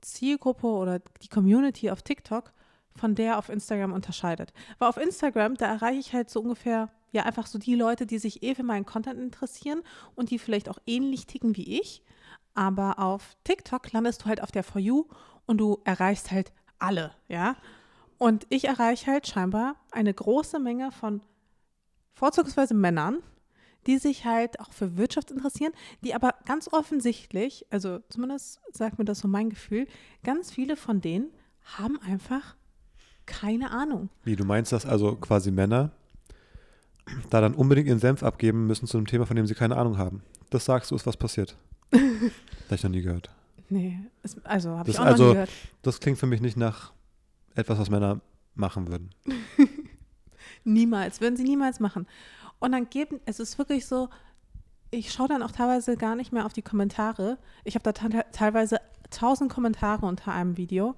Zielgruppe oder die Community auf TikTok von der auf Instagram unterscheidet. Weil auf Instagram, da erreiche ich halt so ungefähr, ja, einfach so die Leute, die sich eh für meinen Content interessieren und die vielleicht auch ähnlich ticken wie ich. Aber auf TikTok landest du halt auf der For You und du erreichst halt alle, ja. Und ich erreiche halt scheinbar eine große Menge von vorzugsweise Männern, die sich halt auch für Wirtschaft interessieren, die aber ganz offensichtlich, also zumindest sagt mir das so mein Gefühl, ganz viele von denen haben einfach keine Ahnung. Wie, du meinst, dass also quasi Männer da dann unbedingt ihren Senf abgeben müssen zu einem Thema, von dem sie keine Ahnung haben? Das sagst du, ist was passiert. [laughs] Habe ich noch nie gehört. Nee, also habe ich Das auch noch also- nie gehört. Das klingt für mich nicht nach etwas, was Männer machen würden. [laughs] Niemals, würden sie niemals machen. Und dann geben, es ist wirklich so, ich schaue dann auch teilweise gar nicht mehr auf die Kommentare. Ich habe da te- teilweise tausend Kommentare unter einem Video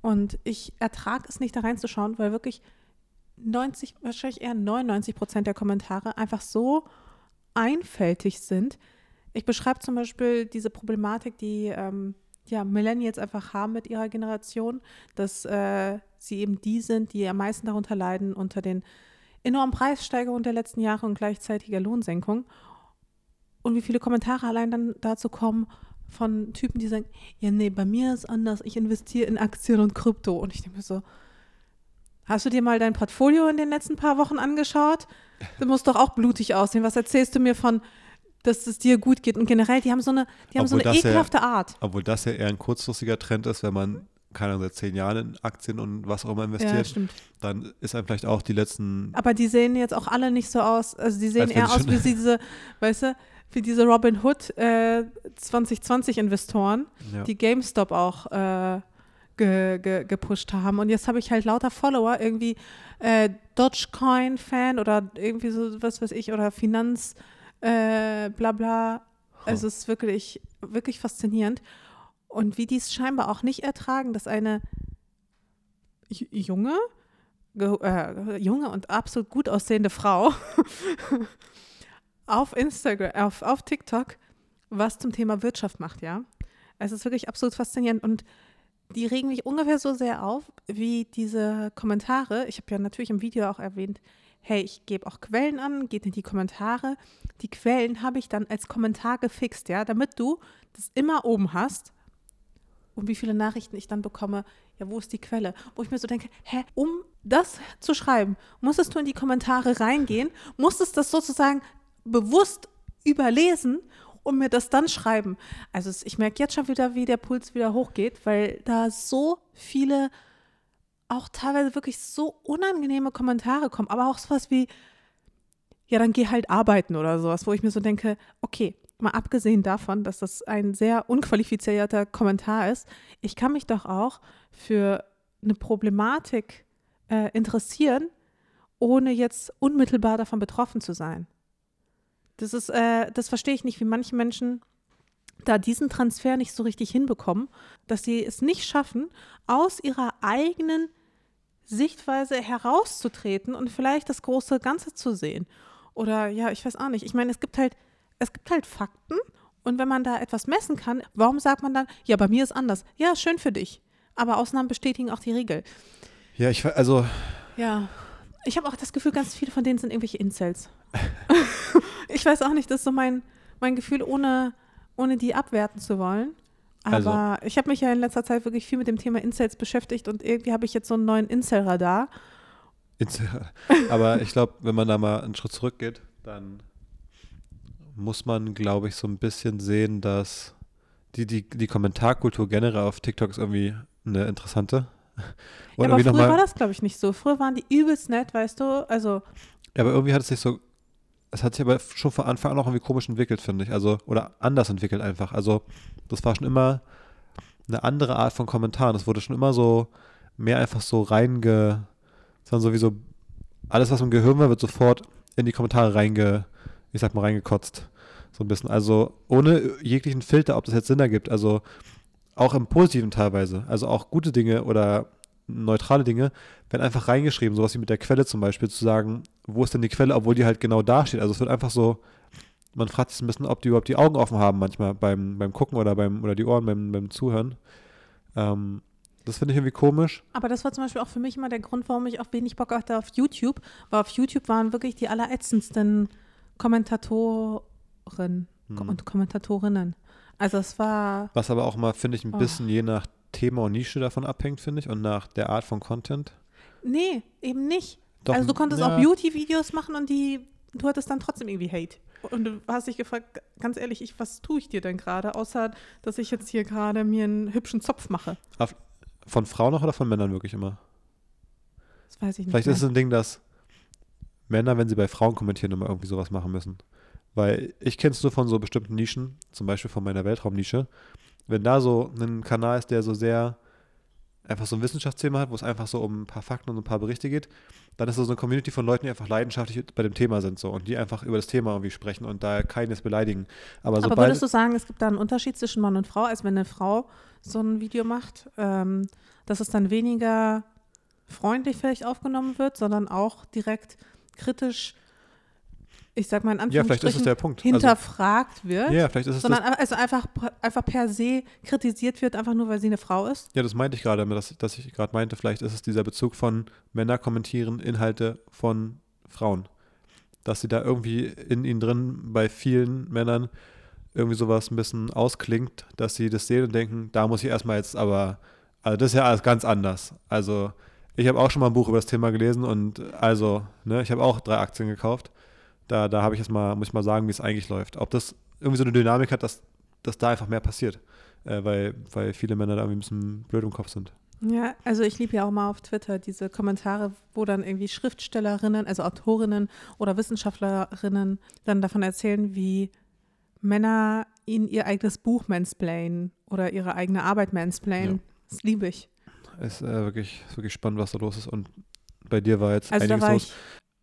und ich ertrage es nicht da reinzuschauen, weil wirklich 90, wahrscheinlich eher 99 Prozent der Kommentare einfach so einfältig sind. Ich beschreibe zum Beispiel diese Problematik, die ähm, ja, Millennials einfach haben mit ihrer Generation, dass äh, sie eben die sind, die am meisten darunter leiden unter den enormen Preissteigerungen der letzten Jahre und gleichzeitiger Lohnsenkung. Und wie viele Kommentare allein dann dazu kommen von Typen, die sagen, ja, nee, bei mir ist anders, ich investiere in Aktien und Krypto. Und ich denke mir so, hast du dir mal dein Portfolio in den letzten paar Wochen angeschaut? Das muss doch auch blutig aussehen. Was erzählst du mir von, dass es dir gut geht? Und generell, die haben so eine, die haben so eine das ja- ekelhafte Art. Obwohl das ja eher ein kurzfristiger Trend ist, wenn man, keine Ahnung, seit zehn Jahren in Aktien und was auch immer Ja, investiert, stimmt. dann ist einem vielleicht auch die letzten Aber die sehen jetzt auch alle nicht so aus, also die sehen Als eher aus wie [laughs] diese, weißt du, wie diese Robin Hood äh, 2020-Investoren, ja. die GameStop auch äh, ge, ge, gepusht haben. Und jetzt habe ich halt lauter Follower, irgendwie äh, Dogecoin-Fan oder irgendwie so, was weiß ich, oder Finanz, äh, bla bla. Also es ist wirklich, wirklich faszinierend. Und wie die es scheinbar auch nicht ertragen, dass eine junge, ge- äh, junge und absolut gut aussehende Frau [laughs] auf Instagram, auf, auf TikTok was zum Thema Wirtschaft macht, ja. Es ist wirklich absolut faszinierend und die regen mich ungefähr so sehr auf wie diese Kommentare. Ich habe ja natürlich im Video auch erwähnt, hey, ich gebe auch Quellen an, geht in die Kommentare. Die Quellen habe ich dann als Kommentar gefixt, ja, damit du das immer oben hast. Und wie viele Nachrichten ich dann bekomme, ja, wo ist die Quelle? Wo ich mir so denke, hä, um das zu schreiben, musstest du in die Kommentare reingehen, musstest das sozusagen bewusst überlesen und mir das dann schreiben. Also ich merke jetzt schon wieder, wie der Puls wieder hochgeht, weil da so viele auch teilweise wirklich so unangenehme Kommentare kommen, aber auch sowas wie, ja, dann geh halt arbeiten oder sowas, wo ich mir so denke, okay, mal abgesehen davon, dass das ein sehr unqualifizierter Kommentar ist, ich kann mich doch auch für eine Problematik äh, interessieren, ohne jetzt unmittelbar davon betroffen zu sein. Das ist, äh, das verstehe ich nicht, wie manche Menschen da diesen Transfer nicht so richtig hinbekommen, dass sie es nicht schaffen, aus ihrer eigenen Sichtweise herauszutreten und vielleicht das große Ganze zu sehen. Oder ja, ich weiß auch nicht. Ich meine, es gibt halt, es gibt halt Fakten und wenn man da etwas messen kann, warum sagt man dann, ja, bei mir ist anders? Ja, schön für dich. Aber Ausnahmen bestätigen auch die Regel. Ja, ich also. Ja. Ich habe auch das Gefühl, ganz viele von denen sind irgendwelche Incels. [laughs] ich weiß auch nicht, das ist so mein, mein Gefühl, ohne, ohne die abwerten zu wollen. Aber also. ich habe mich ja in letzter Zeit wirklich viel mit dem Thema Incels beschäftigt und irgendwie habe ich jetzt so einen neuen Incel-Radar. Incel. [laughs] Aber ich glaube, wenn man da mal einen Schritt zurückgeht, dann muss man, glaube ich, so ein bisschen sehen, dass die, die, die Kommentarkultur generell auf TikTok ist irgendwie eine interessante. Ja, aber früher war das, glaube ich, nicht so. Früher waren die übelst nett, weißt du? Also. Ja, aber irgendwie hat es sich so es hat sich aber schon von Anfang an auch irgendwie komisch entwickelt, finde ich. Also, oder anders entwickelt einfach. Also, das war schon immer eine andere Art von Kommentaren. Es wurde schon immer so mehr einfach so reinge, sondern sowieso alles, was im Gehirn war, wird sofort in die Kommentare reinge, ich sag mal, reingekotzt. So ein bisschen. Also, ohne jeglichen Filter, ob das jetzt Sinn ergibt. Also, auch im Positiven teilweise. Also, auch gute Dinge oder neutrale Dinge werden einfach reingeschrieben, sowas wie mit der Quelle zum Beispiel, zu sagen, wo ist denn die Quelle, obwohl die halt genau da steht. Also es wird einfach so, man fragt sich ein bisschen, ob die überhaupt die Augen offen haben manchmal beim, beim Gucken oder beim oder die Ohren beim, beim Zuhören. Ähm, das finde ich irgendwie komisch. Aber das war zum Beispiel auch für mich immer der Grund, warum ich auch wenig Bock hatte auf YouTube, weil auf YouTube waren wirklich die allerätzendsten Kommentatoren hm. und Kommentatorinnen. Also es war. Was aber auch mal, finde ich, ein oh. bisschen je nach Thema und Nische davon abhängt, finde ich, und nach der Art von Content. Nee, eben nicht. Doch, also du konntest ja. auch Beauty-Videos machen und die, du hattest dann trotzdem irgendwie Hate. Und du hast dich gefragt, ganz ehrlich, ich, was tue ich dir denn gerade, außer dass ich jetzt hier gerade mir einen hübschen Zopf mache? Von Frauen noch oder von Männern wirklich immer? Das weiß ich nicht. Vielleicht mehr. ist es ein Ding, dass Männer, wenn sie bei Frauen kommentieren, immer irgendwie sowas machen müssen. Weil ich kenne es nur von so bestimmten Nischen, zum Beispiel von meiner Weltraumnische. Wenn da so ein Kanal ist, der so sehr einfach so ein Wissenschaftsthema hat, wo es einfach so um ein paar Fakten und ein paar Berichte geht, dann ist das so eine Community von Leuten, die einfach leidenschaftlich bei dem Thema sind so und die einfach über das Thema irgendwie sprechen und da keines beleidigen. Aber, Aber würdest du sagen, es gibt da einen Unterschied zwischen Mann und Frau, als wenn eine Frau so ein Video macht, ähm, dass es dann weniger freundlich vielleicht aufgenommen wird, sondern auch direkt kritisch ich sag mal in Anführungsstrichen, ja, also hinterfragt also, wird. Ja, vielleicht ist es sondern also einfach, einfach per se kritisiert wird, einfach nur weil sie eine Frau ist. Ja, das meinte ich gerade, dass, dass ich gerade meinte, vielleicht ist es dieser Bezug von Männer kommentieren Inhalte von Frauen. Dass sie da irgendwie in ihnen drin bei vielen Männern irgendwie sowas ein bisschen ausklingt, dass sie das sehen und denken, da muss ich erstmal jetzt aber, also das ist ja alles ganz anders. Also ich habe auch schon mal ein Buch über das Thema gelesen und also, ne, ich habe auch drei Aktien gekauft da, da habe ich jetzt mal, muss ich mal sagen, wie es eigentlich läuft. Ob das irgendwie so eine Dynamik hat, dass, dass da einfach mehr passiert. Äh, weil, weil viele Männer da irgendwie ein bisschen blöd im Kopf sind. Ja, also ich liebe ja auch mal auf Twitter diese Kommentare, wo dann irgendwie Schriftstellerinnen, also Autorinnen oder Wissenschaftlerinnen dann davon erzählen, wie Männer ihnen ihr eigenes Buch mansplainen oder ihre eigene Arbeit mansplainen. Ja. Das liebe ich. Es ist äh, wirklich, wirklich spannend, was da los ist. Und bei dir war jetzt also einiges war los.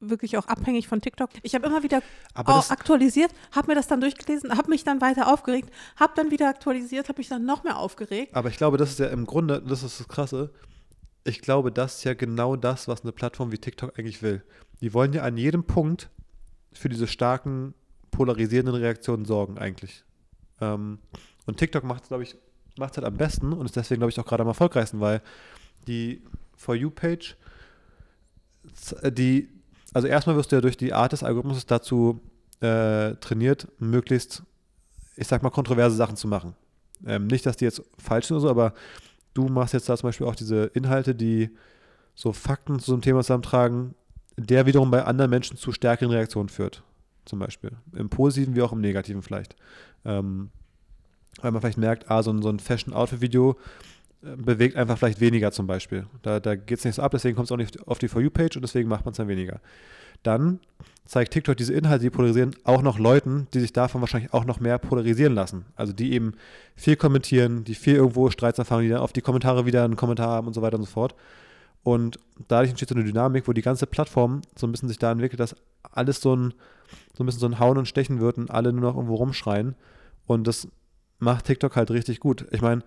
Ich wirklich auch abhängig von TikTok. Ich habe immer wieder aktualisiert, habe mir das dann durchgelesen, habe mich dann weiter aufgeregt, habe dann wieder aktualisiert, habe mich dann noch mehr aufgeregt. Aber ich glaube, das ist ja im Grunde, das ist das Krasse, ich glaube, das ist ja genau das, was eine Plattform wie TikTok eigentlich will. Die wollen ja an jedem Punkt für diese starken, polarisierenden Reaktionen sorgen eigentlich. Ähm, und TikTok macht es, glaube ich, macht es halt am besten und ist deswegen, glaube ich, auch gerade am erfolgreichsten, weil die For You-Page, die also erstmal wirst du ja durch die Art des Algorithmus dazu äh, trainiert, möglichst, ich sag mal, kontroverse Sachen zu machen. Ähm, nicht, dass die jetzt falsch sind oder so, aber du machst jetzt da zum Beispiel auch diese Inhalte, die so Fakten zu so einem Thema zusammentragen, der wiederum bei anderen Menschen zu stärkeren Reaktionen führt. zum Beispiel. Im Positiven wie auch im Negativen vielleicht. Ähm, weil man vielleicht merkt, ah, so ein, so ein Fashion-Outfit-Video bewegt einfach vielleicht weniger zum Beispiel. Da, da geht es nicht so ab, deswegen kommt es auch nicht auf die For You-Page und deswegen macht man es dann weniger. Dann zeigt TikTok diese Inhalte, die polarisieren, auch noch Leuten, die sich davon wahrscheinlich auch noch mehr polarisieren lassen. Also die eben viel kommentieren, die viel irgendwo Streits erfahren, die dann auf die Kommentare wieder einen Kommentar haben und so weiter und so fort. Und dadurch entsteht so eine Dynamik, wo die ganze Plattform so ein bisschen sich da entwickelt, dass alles so ein, so ein bisschen so ein Hauen und Stechen wird und alle nur noch irgendwo rumschreien. Und das macht TikTok halt richtig gut. Ich meine,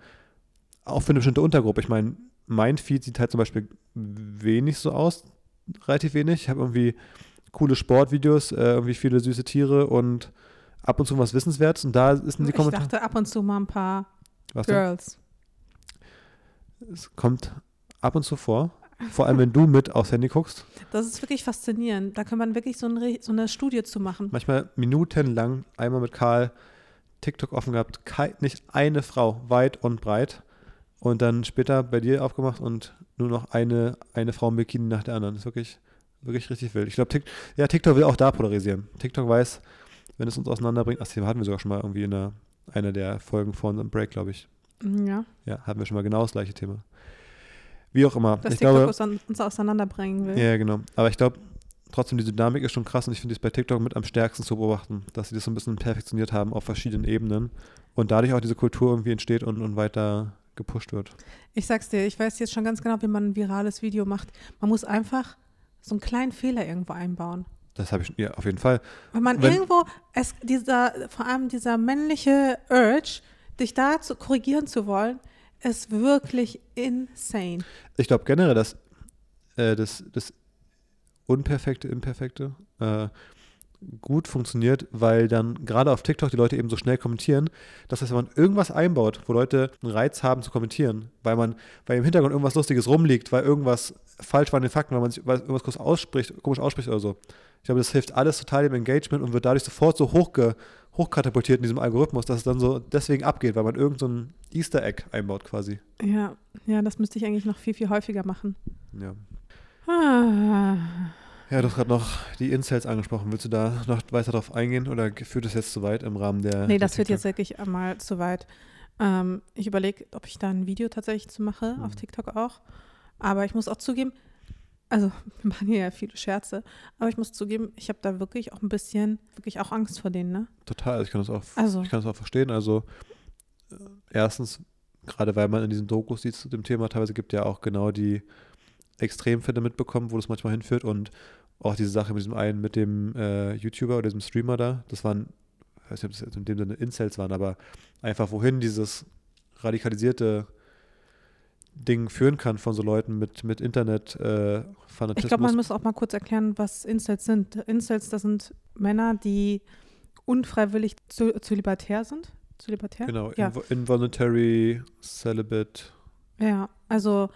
auch für eine bestimmte Untergruppe. Ich meine, mein Feed sieht halt zum Beispiel wenig so aus, relativ wenig. Ich habe irgendwie coole Sportvideos, äh, irgendwie viele süße Tiere und ab und zu was Wissenswertes. Und da ist in die Kommentare. Ich dachte ab und zu mal ein paar was Girls. Denn? Es kommt ab und zu vor. Vor allem, wenn du mit aufs Handy guckst. Das ist wirklich faszinierend. Da kann man wirklich so, ein, so eine Studie zu machen. Manchmal minutenlang, einmal mit Karl TikTok offen gehabt, nicht eine Frau, weit und breit. Und dann später bei dir aufgemacht und nur noch eine, eine Frau im Bikini nach der anderen. Das ist wirklich, wirklich richtig wild. Ich glaube, TikTok, ja, TikTok will auch da polarisieren. TikTok weiß, wenn es uns auseinanderbringt, ach, das Thema hatten wir sogar schon mal irgendwie in einer, einer der Folgen vor unserem Break, glaube ich. Ja. Ja, hatten wir schon mal genau das gleiche Thema. Wie auch immer. Dass ich TikTok glaube, uns auseinanderbringen will. Ja, genau. Aber ich glaube, trotzdem, die Dynamik ist schon krass und ich finde es bei TikTok mit am stärksten zu beobachten, dass sie das so ein bisschen perfektioniert haben auf verschiedenen Ebenen und dadurch auch diese Kultur irgendwie entsteht und, und weiter gepusht wird. Ich sag's dir, ich weiß jetzt schon ganz genau, wie man ein virales Video macht. Man muss einfach so einen kleinen Fehler irgendwo einbauen. Das habe ich ja auf jeden Fall. Wenn man Wenn, irgendwo, es, dieser, vor allem dieser männliche Urge, dich da zu korrigieren zu wollen, ist wirklich insane. Ich glaube generell, dass äh, das, das Unperfekte, Imperfekte äh, gut funktioniert, weil dann gerade auf TikTok die Leute eben so schnell kommentieren, dass das, wenn man irgendwas einbaut, wo Leute einen Reiz haben zu kommentieren, weil man, weil im Hintergrund irgendwas Lustiges rumliegt, weil irgendwas falsch war in den Fakten, weil man sich weil irgendwas kurz ausspricht, komisch ausspricht oder so. Ich glaube, das hilft alles total dem Engagement und wird dadurch sofort so hochge, hochkatapultiert in diesem Algorithmus, dass es dann so deswegen abgeht, weil man irgendein so Easter Egg einbaut quasi. Ja, ja, das müsste ich eigentlich noch viel, viel häufiger machen. Ja. Ah. Ja, du hast gerade noch die Incels angesprochen. Willst du da noch weiter drauf eingehen oder führt es jetzt zu weit im Rahmen der. Nee, das führt jetzt wirklich einmal zu weit. Ähm, ich überlege, ob ich da ein Video tatsächlich zu mache, mhm. auf TikTok auch. Aber ich muss auch zugeben, also [laughs] wir machen hier ja viele Scherze, aber ich muss zugeben, ich habe da wirklich auch ein bisschen, wirklich auch Angst vor denen, ne? Total, also ich kann das auch, also. ich kann das auch verstehen. Also äh, erstens, gerade weil man in diesen Dokus die zu dem Thema teilweise gibt ja auch genau die Extremfälle mitbekommen, wo das manchmal hinführt und auch diese Sache mit diesem einen, mit dem äh, YouTuber oder diesem Streamer da, das waren, ich weiß nicht, ob das in dem Sinne Incels waren, aber einfach wohin dieses radikalisierte Ding führen kann von so Leuten mit, mit Internet-Fanatismus. Äh, ich glaube, man muss auch mal kurz erklären, was Incels sind. Incels, das sind Männer, die unfreiwillig zu, zu libertär sind. Zu libertär? Genau, ja. involuntary celibate. Ja, also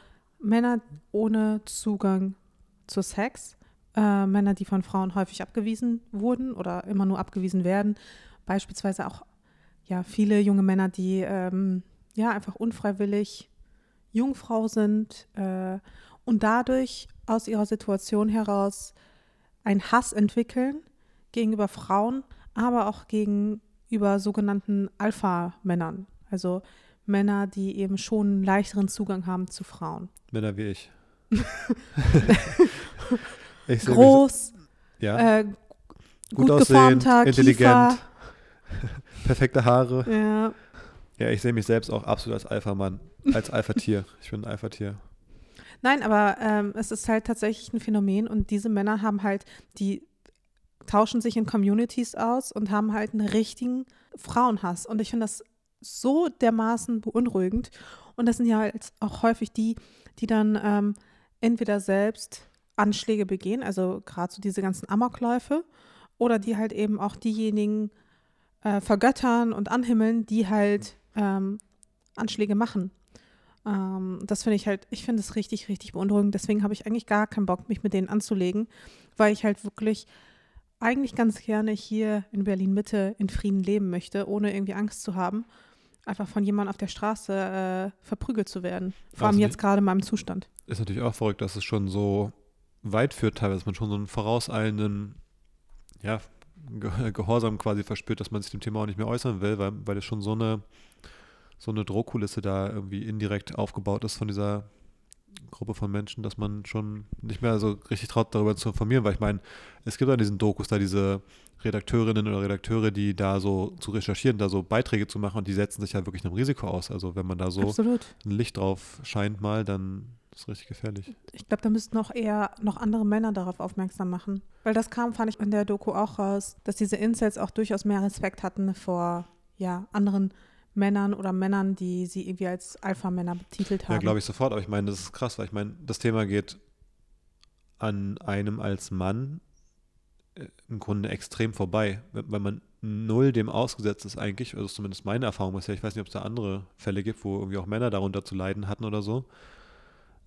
Männer ohne Zugang zu Sex äh, Männer, die von Frauen häufig abgewiesen wurden oder immer nur abgewiesen werden. Beispielsweise auch ja, viele junge Männer, die ähm, ja einfach unfreiwillig Jungfrau sind äh, und dadurch aus ihrer Situation heraus einen Hass entwickeln gegenüber Frauen, aber auch gegenüber sogenannten Alpha-Männern. Also Männer, die eben schon einen leichteren Zugang haben zu Frauen. Männer wie ich. [laughs] groß, ja. äh, gut, gut geformter, intelligent, [laughs] perfekte Haare. Ja. Ja, ich sehe mich selbst auch absolut als Alpha-Mann, als Alpha-Tier. [laughs] Ich bin ein Alpha-Tier. Nein, aber ähm, es ist halt tatsächlich ein Phänomen und diese Männer haben halt, die tauschen sich in Communities aus und haben halt einen richtigen Frauenhass. Und ich finde das so dermaßen beunruhigend. Und das sind ja auch häufig die, die dann ähm, entweder selbst Anschläge begehen, also gerade so diese ganzen Amokläufe, oder die halt eben auch diejenigen äh, vergöttern und anhimmeln, die halt ähm, Anschläge machen. Ähm, das finde ich halt, ich finde es richtig, richtig beunruhigend. Deswegen habe ich eigentlich gar keinen Bock, mich mit denen anzulegen, weil ich halt wirklich eigentlich ganz gerne hier in Berlin Mitte in Frieden leben möchte, ohne irgendwie Angst zu haben, einfach von jemandem auf der Straße äh, verprügelt zu werden. Vor allem jetzt gerade in meinem Zustand. Ist natürlich auch verrückt, dass es schon so weit führt teilweise, dass man schon so einen vorauseilenden, ja, Ge Gehorsam quasi verspürt, dass man sich dem Thema auch nicht mehr äußern will, weil, weil es schon so eine, so eine Drohkulisse da irgendwie indirekt aufgebaut ist von dieser Gruppe von Menschen, dass man schon nicht mehr so richtig traut, darüber zu informieren, weil ich meine, es gibt an diesen Dokus da diese Redakteurinnen oder Redakteure, die da so zu recherchieren, da so Beiträge zu machen und die setzen sich ja wirklich einem Risiko aus. Also wenn man da so Absolut. ein Licht drauf scheint mal, dann ist es richtig gefährlich. Ich glaube, da müssten noch eher noch andere Männer darauf aufmerksam machen. Weil das kam, fand ich in der Doku auch raus, dass diese Incels auch durchaus mehr Respekt hatten vor ja, anderen Männern oder Männern, die sie irgendwie als Alpha-Männer betitelt haben. Ja, glaube ich sofort, aber ich meine, das ist krass, weil ich meine, das Thema geht an einem als Mann äh, im Grunde extrem vorbei, wenn, wenn man null dem ausgesetzt ist eigentlich, also zumindest meine Erfahrung bisher, ich weiß nicht, ob es da andere Fälle gibt, wo irgendwie auch Männer darunter zu leiden hatten oder so.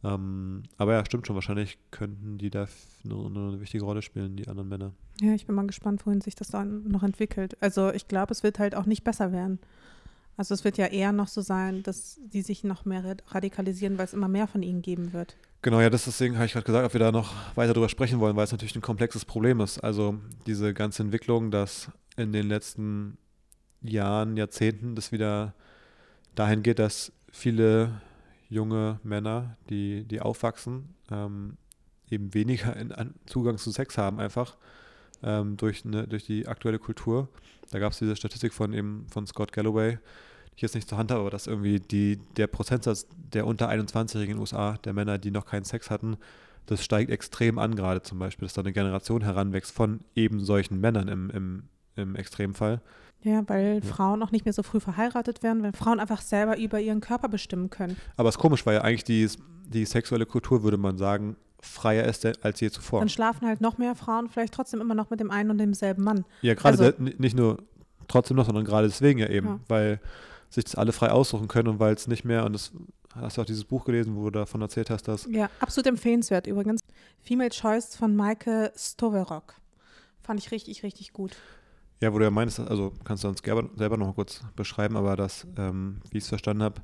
Ähm, aber ja, stimmt schon, wahrscheinlich könnten die da eine, eine wichtige Rolle spielen, die anderen Männer. Ja, ich bin mal gespannt, wohin sich das dann noch entwickelt. Also ich glaube, es wird halt auch nicht besser werden. Also es wird ja eher noch so sein, dass die sich noch mehr radikalisieren, weil es immer mehr von ihnen geben wird. Genau, ja, das deswegen habe ich gerade gesagt, ob wir da noch weiter drüber sprechen wollen, weil es natürlich ein komplexes Problem ist. Also diese ganze Entwicklung, dass in den letzten Jahren, Jahrzehnten das wieder dahin geht, dass viele junge Männer, die, die aufwachsen, ähm, eben weniger in, an Zugang zu Sex haben, einfach ähm, durch, ne, durch die aktuelle Kultur. Da gab es diese Statistik von eben von Scott Galloway, ich jetzt nicht zur Hand habe, aber dass irgendwie die, der Prozentsatz der unter 21-Jährigen in den USA, der Männer, die noch keinen Sex hatten, das steigt extrem an, gerade zum Beispiel, dass da eine Generation heranwächst von eben solchen Männern im, im, im Extremfall. Ja, weil ja. Frauen auch nicht mehr so früh verheiratet werden, weil Frauen einfach selber über ihren Körper bestimmen können. Aber es ist komisch, weil ja eigentlich die, die sexuelle Kultur, würde man sagen, freier ist als je zuvor. Dann schlafen halt noch mehr Frauen vielleicht trotzdem immer noch mit dem einen und demselben Mann. Ja, gerade also, nicht nur trotzdem noch, sondern gerade deswegen ja eben, ja. weil sich das alle frei aussuchen können und weil es nicht mehr, und das hast du auch dieses Buch gelesen, wo du davon erzählt hast, dass. Ja, absolut empfehlenswert übrigens. Female Choice von Maike Stoverock. Fand ich richtig, richtig gut. Ja, wo du ja meinst, also kannst du uns selber noch mal kurz beschreiben, aber dass, ähm, wie ich es verstanden habe,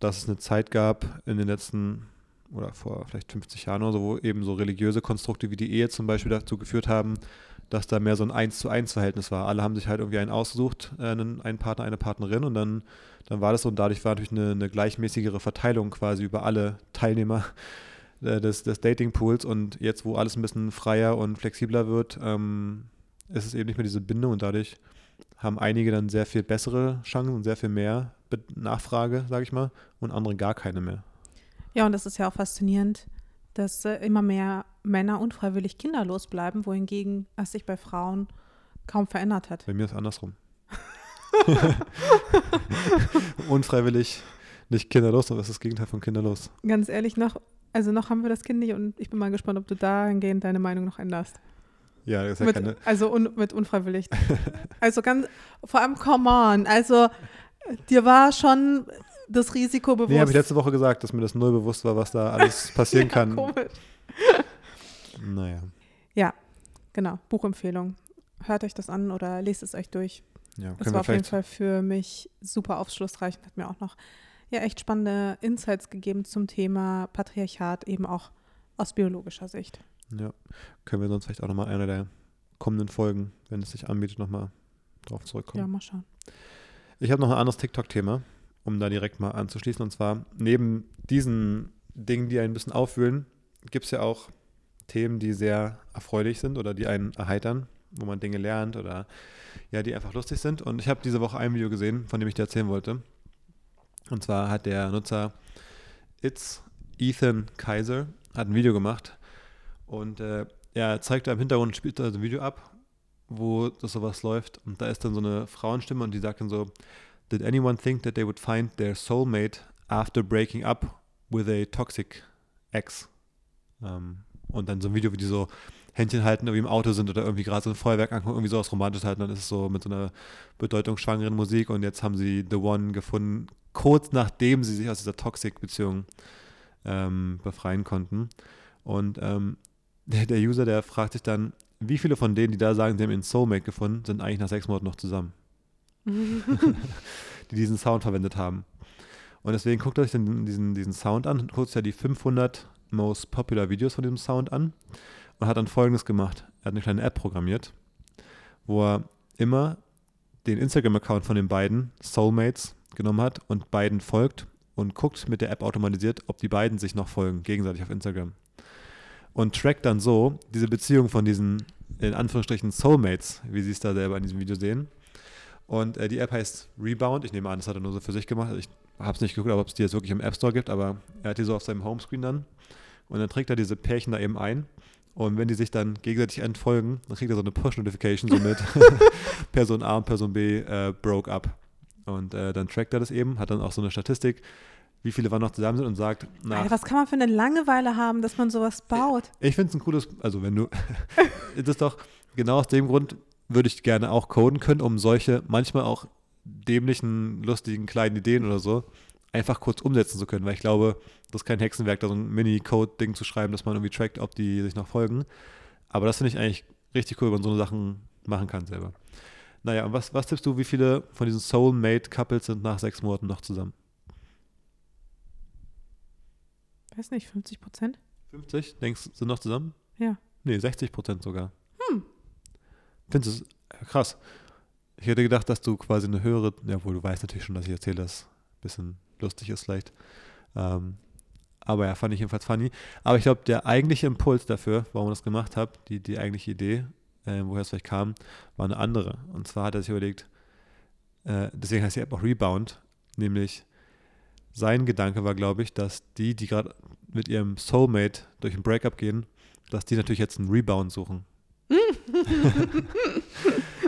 dass es eine Zeit gab in den letzten oder vor vielleicht 50 Jahren oder so, wo eben so religiöse Konstrukte wie die Ehe zum Beispiel dazu geführt haben, dass da mehr so ein 1 zu 1 Verhältnis war. Alle haben sich halt irgendwie einen ausgesucht, äh, einen, einen Partner, eine Partnerin und dann, dann war das so und dadurch war natürlich eine, eine gleichmäßigere Verteilung quasi über alle Teilnehmer äh, des, des Datingpools und jetzt, wo alles ein bisschen freier und flexibler wird, ähm, ist es eben nicht mehr diese Bindung und dadurch haben einige dann sehr viel bessere Chancen und sehr viel mehr Nachfrage, sage ich mal, und andere gar keine mehr. Ja, und das ist ja auch faszinierend, dass äh, immer mehr Männer unfreiwillig kinderlos bleiben, wohingegen es sich bei Frauen kaum verändert hat. Bei mir ist es andersrum. [laughs] unfreiwillig nicht kinderlos, aber es ist das Gegenteil von kinderlos. Ganz ehrlich, noch, also noch haben wir das Kind nicht und ich bin mal gespannt, ob du dahingehend deine Meinung noch änderst. Ja, das ist ja mit, keine. Also un, mit unfreiwillig. [laughs] also ganz, vor allem, come on. Also, dir war schon das Risiko bewusst. Nee, habe ich letzte Woche gesagt, dass mir das null bewusst war, was da [laughs] alles passieren ja, kann. Komisch. Naja. Ja, genau. Buchempfehlung. Hört euch das an oder lest es euch durch. Ja, das war auf jeden Fall für mich super aufschlussreich und hat mir auch noch ja, echt spannende Insights gegeben zum Thema Patriarchat, eben auch aus biologischer Sicht. Ja, können wir sonst vielleicht auch nochmal einer der kommenden Folgen, wenn es sich anbietet, nochmal drauf zurückkommen. Ja, mal schauen. Ich habe noch ein anderes TikTok-Thema um da direkt mal anzuschließen. Und zwar neben diesen Dingen, die einen ein bisschen aufwühlen, gibt es ja auch Themen, die sehr erfreulich sind oder die einen erheitern, wo man Dinge lernt oder ja, die einfach lustig sind. Und ich habe diese Woche ein Video gesehen, von dem ich dir erzählen wollte. Und zwar hat der Nutzer It's Ethan Kaiser hat ein Video gemacht und äh, er zeigt da im Hintergrund, spielt da so ein Video ab, wo das sowas läuft und da ist dann so eine Frauenstimme und die sagt dann so, Did anyone think that they would find their soulmate after breaking up with a toxic ex? Ähm, und dann so ein Video, wie die so Händchen halten, irgendwie im Auto sind oder irgendwie gerade so ein Feuerwerk angucken, irgendwie so was Romantisches halten. Dann ist es so mit so einer bedeutungsschwangeren Musik und jetzt haben sie The One gefunden, kurz nachdem sie sich aus dieser Toxic-Beziehung ähm, befreien konnten. Und ähm, [laughs] der, der User, der fragt sich dann, wie viele von denen, die da sagen, sie haben ihren Soulmate gefunden, sind eigentlich nach sechs Monaten noch zusammen? [laughs] die diesen Sound verwendet haben. Und deswegen guckt euch den, diesen, diesen Sound an, guckt euch ja die 500 most popular Videos von diesem Sound an und hat dann folgendes gemacht. Er hat eine kleine App programmiert, wo er immer den Instagram-Account von den beiden Soulmates genommen hat und beiden folgt und guckt mit der App automatisiert, ob die beiden sich noch folgen, gegenseitig auf Instagram. Und trackt dann so diese Beziehung von diesen, in Anführungsstrichen, Soulmates, wie sie es da selber in diesem Video sehen. Und äh, die App heißt Rebound. Ich nehme an, das hat er nur so für sich gemacht. Ich habe es nicht geguckt, ob es die jetzt wirklich im App Store gibt, aber er hat die so auf seinem Homescreen dann. Und dann trägt er diese Pärchen da eben ein. Und wenn die sich dann gegenseitig entfolgen, dann kriegt er so eine Push-Notification so mit [laughs] [laughs] Person A und Person B äh, broke up. Und äh, dann trackt er das eben, hat dann auch so eine Statistik, wie viele wann noch zusammen sind und sagt, na, Alter, was kann man für eine Langeweile haben, dass man sowas baut? ich finde es ein cooles, also wenn du, [laughs] das ist doch genau aus dem Grund, würde ich gerne auch coden können, um solche manchmal auch dämlichen, lustigen kleinen Ideen oder so einfach kurz umsetzen zu können, weil ich glaube, das ist kein Hexenwerk, da so ein Mini-Code-Ding zu schreiben, dass man irgendwie trackt, ob die sich noch folgen. Aber das finde ich eigentlich richtig cool, wenn man so eine Sachen machen kann selber. Naja, und was, was tippst du, wie viele von diesen Soulmate-Couples sind nach sechs Monaten noch zusammen? Weiß nicht, 50 Prozent? 50? Denkst du, sind noch zusammen? Ja. Nee, 60 Prozent sogar. Findest du es krass? Ich hätte gedacht, dass du quasi eine höhere, ja, wohl du weißt natürlich schon, dass ich erzähle, dass ein bisschen lustig ist vielleicht. Ähm, aber ja, fand ich jedenfalls funny. Aber ich glaube, der eigentliche Impuls dafür, warum ich das gemacht habe, die, die eigentliche Idee, äh, woher es vielleicht kam, war eine andere. Und zwar hat er sich überlegt, äh, deswegen heißt die App auch Rebound, nämlich sein Gedanke war, glaube ich, dass die, die gerade mit ihrem Soulmate durch ein Breakup gehen, dass die natürlich jetzt einen Rebound suchen. [laughs]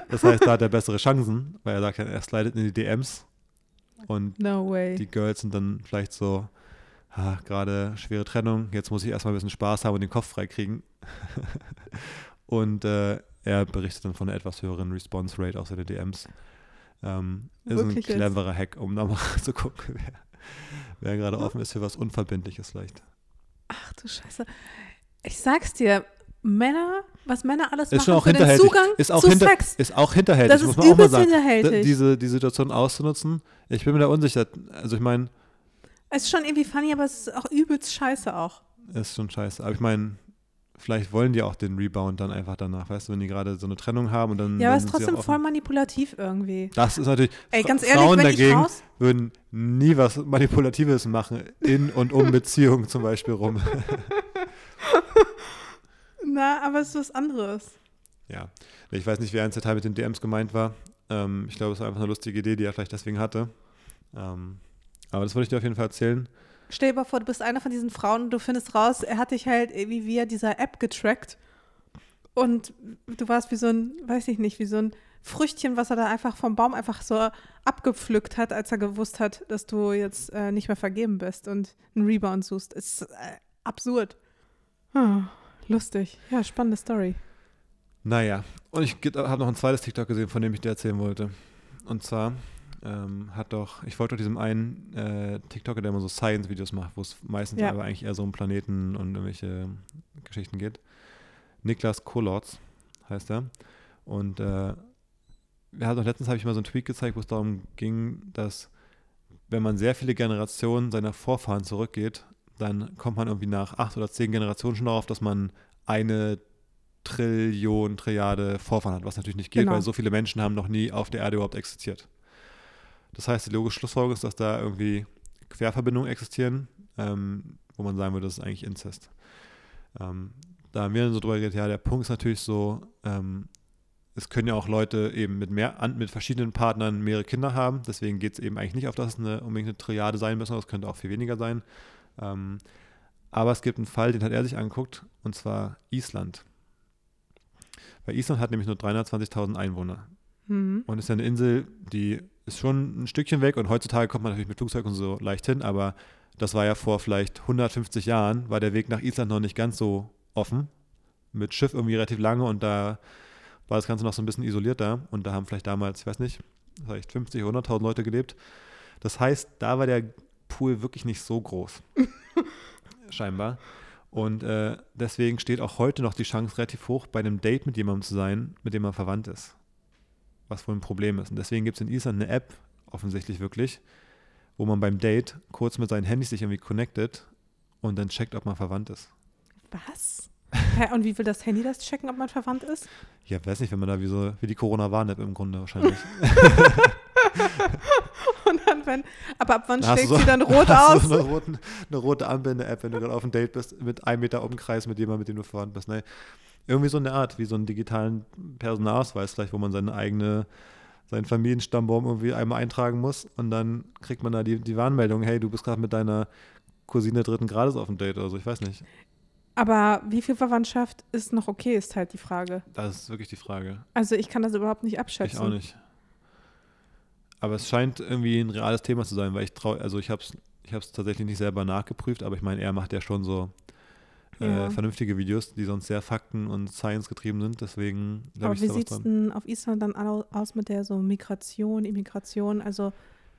das heißt, da hat er bessere Chancen, weil er sagt, er slidet in die DMs und No die Girls sind dann vielleicht so, ah, gerade schwere Trennung, jetzt muss ich erstmal ein bisschen Spaß haben und den Kopf freikriegen. [laughs] und äh, er berichtet dann von einer etwas höheren Response Rate aus seinen DMs. Ähm, ist Wirklich ein jetzt? cleverer Hack, um da mal [laughs] zu gucken, wer, wer gerade offen ist für was Unverbindliches vielleicht. Ach du Scheiße. Ich sag's dir, Männer, was Männer alles Ist machen auch für den. Zugang Ist auch, zu hinter, Sex. ist auch hinterhältig, Das muss man auch mal sagen. hinterhältig. Diese, die Situation auszunutzen. Ich bin mir da unsicher. Also ich meine, Es ist schon irgendwie funny, aber es ist auch übelst scheiße auch. ist schon scheiße. Aber ich meine, vielleicht wollen die auch den Rebound dann einfach danach, weißt du, wenn die gerade so eine Trennung haben und dann. Ja, aber es ist trotzdem voll manipulativ irgendwie. Das ist natürlich. Ey, ganz ehrlich, Frauen dagegen würden nie was Manipulatives machen, in und um Beziehungen zum Beispiel rum. [laughs] Na, aber es ist was anderes. ja. Ich weiß nicht, wer ins Detail mit den DMs gemeint war. Ähm, ich glaube, es war einfach eine lustige Idee, die er vielleicht deswegen hatte. Ähm, aber das wollte ich dir auf jeden Fall erzählen. Stell dir mal vor, du bist eine von diesen Frauen und du findest raus, er hat dich halt irgendwie via dieser App getrackt. Und du warst wie so ein, weiß ich nicht, wie so ein Früchtchen, was er da einfach vom Baum einfach so abgepflückt hat, als er gewusst hat, dass du jetzt äh, nicht mehr vergeben bist und einen Rebound suchst. Ist äh, absurd. Ah, lustig. Ja, spannende Story. Naja, und ich habe noch ein zweites TikTok gesehen, von dem ich dir erzählen wollte. Und zwar ähm, hat doch, ich wollte doch diesem einen äh, TikToker, der immer so Science-Videos macht, wo es meistens Ja. aber eigentlich eher so um Planeten und irgendwelche Geschichten geht. Niklas Kolotz heißt er. Und äh, er hat auch letztens habe ich mal so einen Tweet gezeigt, wo es darum ging, dass wenn man sehr viele Generationen seiner Vorfahren zurückgeht, dann kommt man irgendwie nach acht oder zehn Generationen schon darauf, dass man eine Trillion, Trilliarde Vorfahren hat, was natürlich nicht geht, Genau. weil so viele Menschen haben noch nie auf der Erde überhaupt existiert. Das heißt, die logische Schlussfolgerung ist, dass da irgendwie Querverbindungen existieren, ähm, wo man sagen würde, das ist eigentlich Inzest. Ähm, da haben wir dann so drüber geredet, ja, der Punkt ist natürlich so, ähm, es können ja auch Leute eben mit mehr mit verschiedenen Partnern mehrere Kinder haben. Deswegen geht es eben eigentlich nicht auf, dass es eine, unbedingt eine Trilliarde sein müssen, das könnte auch viel weniger sein. Ähm, aber es gibt einen Fall, den hat er sich angeguckt, und zwar Island. Weil Island hat nämlich nur 320.000 Einwohner Mhm. und ist ja eine Insel, die ist schon ein Stückchen weg und heutzutage kommt man natürlich mit Flugzeug und so leicht hin, aber das war ja vor vielleicht 150 Jahren, war der Weg nach Island noch nicht ganz so offen. Mit Schiff irgendwie relativ lange und da war das Ganze noch so ein bisschen isolierter und da haben vielleicht damals, ich weiß nicht, vielleicht 50 oder 100.000 Leute gelebt. Das heißt, da war der Pool wirklich nicht so groß. [laughs] Scheinbar. Und äh, deswegen steht auch heute noch die Chance relativ hoch, bei einem Date mit jemandem zu sein, mit dem man verwandt ist. Was wohl ein Problem ist. Und deswegen gibt es in Island eine App, offensichtlich wirklich, wo man beim Date kurz mit seinen Handys sich irgendwie connectet und dann checkt, ob man verwandt ist. Was? Hä, und wie will das Handy das checken, ob man verwandt ist? Ja, weiß nicht, wenn man da wie so, wie die Corona-Warn-App im Grunde wahrscheinlich. [laughs] [laughs] Und dann, wenn, aber ab wann schlägt so- sie dann [laughs] rot aus? So eine, roten, eine rote Ampel in der App, wenn du gerade auf dem Date bist, mit einem Meter Umkreis mit jemandem, mit dem du verwandt bist. Nee, irgendwie so eine Art, wie so einen digitalen Personalausweis vielleicht, wo man seine eigene, seinen Familienstammbaum irgendwie einmal eintragen muss und dann kriegt man da die, die Warnmeldung, hey, du bist gerade mit deiner Cousine dritten Grades auf dem Date oder so, ich weiß nicht. Aber wie viel Verwandtschaft ist noch okay, ist halt die Frage. Das ist wirklich die Frage. Also ich kann das überhaupt nicht abschätzen. Ich auch nicht. Aber es scheint irgendwie ein reales Thema zu sein, weil ich traue, also ich habe es ich hab's tatsächlich nicht selber nachgeprüft, aber ich meine, er macht ja schon so äh, Ja. vernünftige Videos, die sonst sehr fakten- und science getrieben sind. Deswegen glaube Aber ich, wie sieht es denn auf Island dann au- aus mit der so Migration, Immigration? Also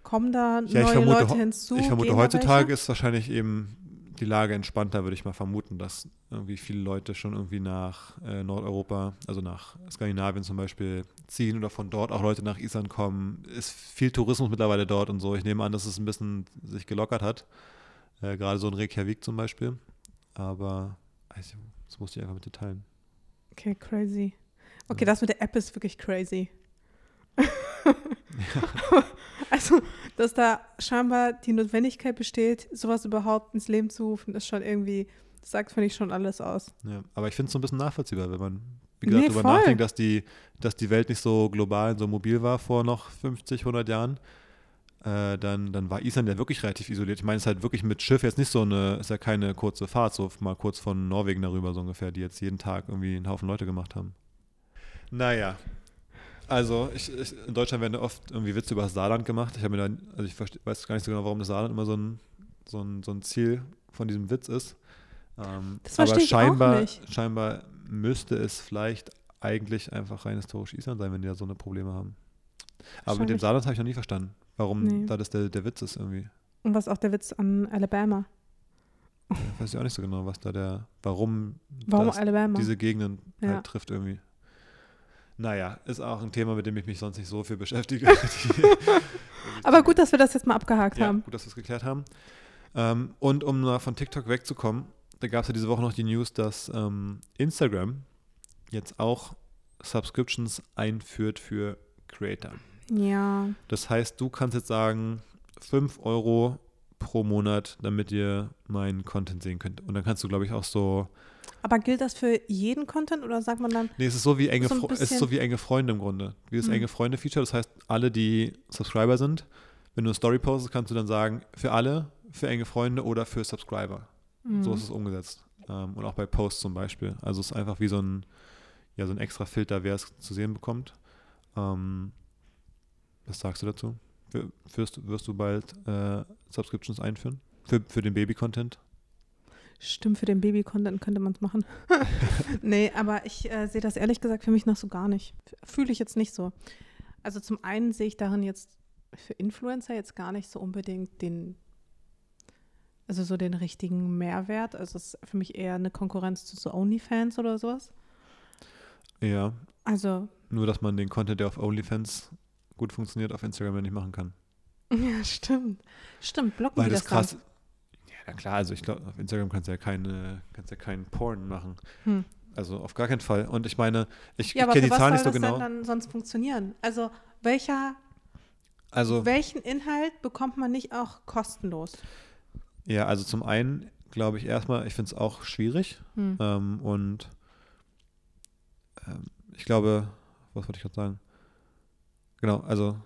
kommen da Ja, neue vermute, Leute hinzu? Ich vermute, heutzutage ist wahrscheinlich eben die Lage entspannter, würde ich mal vermuten, dass irgendwie viele Leute schon irgendwie nach äh, Nordeuropa, also nach Skandinavien zum Beispiel, ziehen oder von dort auch Leute nach Island kommen. Ist viel Tourismus mittlerweile dort und so. Ich nehme an, dass es ein bisschen sich gelockert hat. Äh, Gerade so in Reykjavik zum Beispiel. Aber also, das musste ich einfach mit dir teilen. Okay, crazy. Okay, Ja. das mit der App ist wirklich crazy. [laughs] also, dass da scheinbar die Notwendigkeit besteht, sowas überhaupt ins Leben zu rufen, ist schon irgendwie, das sagt, finde ich, schon alles aus. Ja, aber ich finde es so ein bisschen nachvollziehbar, wenn man, wie Nee, gesagt, darüber voll. nachdenkt, dass die, dass die Welt nicht so global und so mobil war vor noch 50, 100 Jahren. Äh, dann, dann war Island ja wirklich relativ isoliert. Ich meine, es ist halt wirklich mit Schiff jetzt nicht so eine, ist ja keine kurze Fahrt, so mal kurz von Norwegen darüber so ungefähr, die jetzt jeden Tag irgendwie einen Haufen Leute gemacht haben. Naja, also ich, ich, in Deutschland werden ja oft irgendwie Witze über das Saarland gemacht. Ich habe mir dann, also ich verste- weiß gar nicht so genau, warum das Saarland immer so ein, so ein, so ein Ziel von diesem Witz ist. Ähm, Das aber verstehe ich auch scheinbar, nicht. scheinbar müsste es vielleicht eigentlich einfach rein historisch Island sein, wenn die da so eine Probleme haben. Aber mit dem. Saarland habe ich noch nie verstanden, warum Nee. da das der, der Witz ist irgendwie. Und was auch der Witz an Alabama. Ich weiß ja auch nicht so genau, was da der, warum, Warum Alabama? diese Gegenden Ja. halt trifft irgendwie. Naja, ist auch ein Thema, mit dem ich mich sonst nicht so viel beschäftige. [laughs] Aber gut, dass wir das jetzt mal abgehakt ja, haben. gut, dass wir es geklärt haben. Ähm, und um mal von TikTok wegzukommen, da gab es ja diese Woche noch die News, dass ähm, Instagram jetzt auch Subscriptions einführt für Creator. Ja. Das heißt, du kannst jetzt sagen, 5 Euro pro Monat, damit ihr meinen Content sehen könnt. Und dann kannst du, glaube ich, auch so. Aber gilt das für jeden Content oder sagt man dann, Nee, es ist so wie enge, So es ist so wie enge Freunde im Grunde. Wie das Hm. enge Freunde-Feature. Das heißt, alle, die Subscriber sind, wenn du eine Story postest, kannst du dann sagen, für alle, für enge Freunde oder für Subscriber. hm, So ist es umgesetzt. Ähm, und auch bei Posts zum Beispiel. Also es ist einfach wie so ein, ja, so ein extra Filter, wer es zu sehen bekommt. Ähm, was sagst du dazu? Wirst, wirst du bald äh, Subscriptions einführen? Für, für den Baby-Content? Stimmt, für den Baby-Content könnte man es machen. [laughs] nee, aber ich äh, sehe das ehrlich gesagt für mich noch so gar nicht. Fühle ich jetzt nicht so. Also zum einen sehe ich darin jetzt für Influencer jetzt gar nicht so unbedingt den, also so den richtigen Mehrwert. Also es ist für mich eher eine Konkurrenz zu so OnlyFans oder sowas. Ja, Also, nur dass man den Content, der auf OnlyFans gut funktioniert, auf Instagram ja nicht machen kann. [laughs] ja, stimmt. Stimmt, blocken Weil das das, krass. Ja, klar, also ich glaube, auf Instagram kannst du ja keine, kannst ja keinen Porn machen. Hm. Also auf gar keinen Fall. Und ich meine, ich, Ja, ich aber kenne die was Zahlen soll nicht so das genau. denn dann sonst funktionieren? Also, welcher, Also welchen Inhalt bekommt man nicht auch kostenlos? Ja, also zum einen glaube ich erstmal, ich finde es auch schwierig Hm. ähm, und ähm, ich glaube, was wollte ich gerade sagen? Genau, also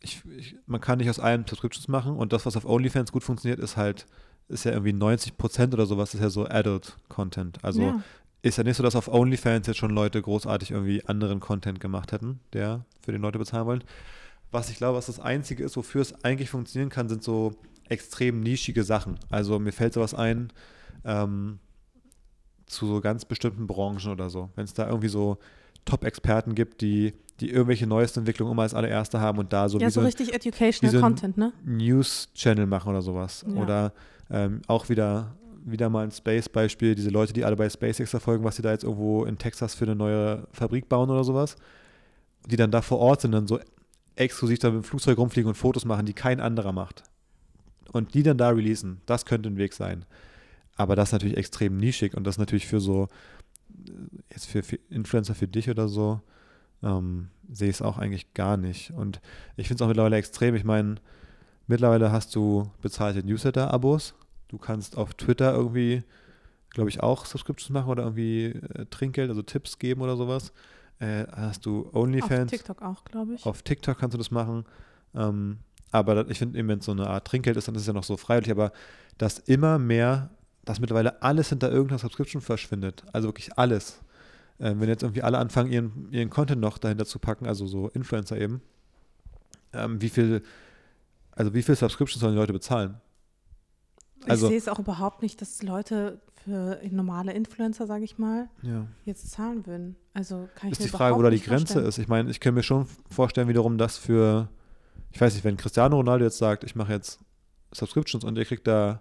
ich, ich, man kann nicht aus allem Subscriptions machen und das, was auf OnlyFans gut funktioniert, ist halt, ist ja irgendwie 90 Prozent oder sowas, ist ja so Adult-Content. Also ja. ist ja nicht so, dass auf OnlyFans jetzt schon Leute großartig irgendwie anderen Content gemacht hätten, der für den Leute bezahlen wollen. Was ich glaube, was das Einzige ist, wofür es eigentlich funktionieren kann, sind so extrem nischige Sachen. Also mir fällt sowas ein ähm, zu so ganz bestimmten Branchen oder so. Wenn es da irgendwie so Top-Experten gibt, die, die irgendwelche neuesten Entwicklungen immer als allererste haben und da so ja, wie so so richtig educational so Content, ne? News-Channel machen oder sowas. Ja. Oder ähm, auch wieder, wieder mal ein Space-Beispiel, diese Leute, die alle bei SpaceX verfolgen, was sie da jetzt irgendwo in Texas für eine neue Fabrik bauen oder sowas, die dann da vor Ort sind, dann so exklusiv da mit dem Flugzeug rumfliegen und Fotos machen, die kein anderer macht. Und die dann da releasen, das könnte ein Weg sein. aber das ist natürlich extrem nischig und das ist natürlich für so, jetzt für, für Influencer für dich oder so, ähm, sehe ich es auch eigentlich gar nicht. Und ich finde es auch mittlerweile extrem. Ich meine, mittlerweile hast du bezahlte Newsletter-Abos. Du kannst auf Twitter irgendwie, glaube ich, auch Subscriptions machen oder irgendwie äh, Trinkgeld, also Tipps geben oder sowas. Äh, hast du OnlyFans. Auf TikTok auch, glaube ich. Auf TikTok kannst du das machen. Ähm, aber ich finde, wenn es so eine Art Trinkgeld ist, dann ist es ja noch so freiwillig. Aber dass immer mehr, dass mittlerweile alles hinter irgendeiner Subscription verschwindet. Also wirklich alles. Ähm, wenn jetzt irgendwie alle anfangen, ihren, ihren Content noch dahinter zu packen, also so Influencer eben, ähm, wie viel, also wie viel Subscriptions sollen die Leute bezahlen? Also, ich sehe es auch überhaupt nicht, dass Leute für normale Influencer, sage ich mal, ja. jetzt zahlen würden. Also kann ich ist die Frage, wo da die Grenze vorstellen. ist. Ich meine, ich kann mir schon vorstellen, wiederum, dass für, ich weiß nicht, wenn Cristiano Ronaldo jetzt sagt, ich mache jetzt Subscriptions und ihr kriegt da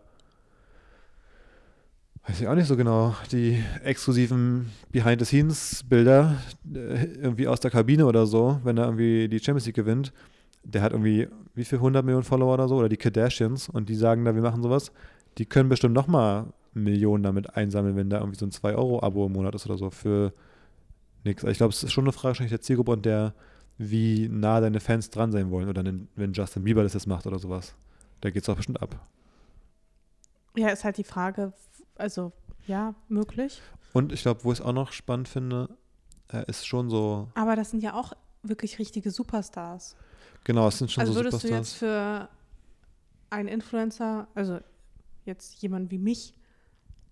weiß ich auch nicht so genau, die exklusiven Behind-the-Scenes-Bilder äh, irgendwie aus der Kabine oder so, wenn er irgendwie die Champions League gewinnt. Der hat irgendwie wie viel 100 Millionen Follower oder so oder die Kardashians und die sagen da, wir machen sowas. Die können bestimmt nochmal Millionen damit einsammeln, wenn da irgendwie so ein 2-Euro-Abo im Monat ist oder so für nichts. Also ich glaube, es ist schon eine Frage der Zielgruppe und der, wie nah deine Fans dran sein wollen oder wenn Justin Bieber das jetzt macht oder sowas. Da geht es auch bestimmt ab. Ja, ist halt die Frage, also ja, möglich. Und ich glaube, wo ich es auch noch spannend finde, äh, ist schon so. Aber das sind ja auch wirklich richtige Superstars. Genau, es sind schon also so Superstars. Also würdest du jetzt für einen Influencer, also jetzt jemand wie mich,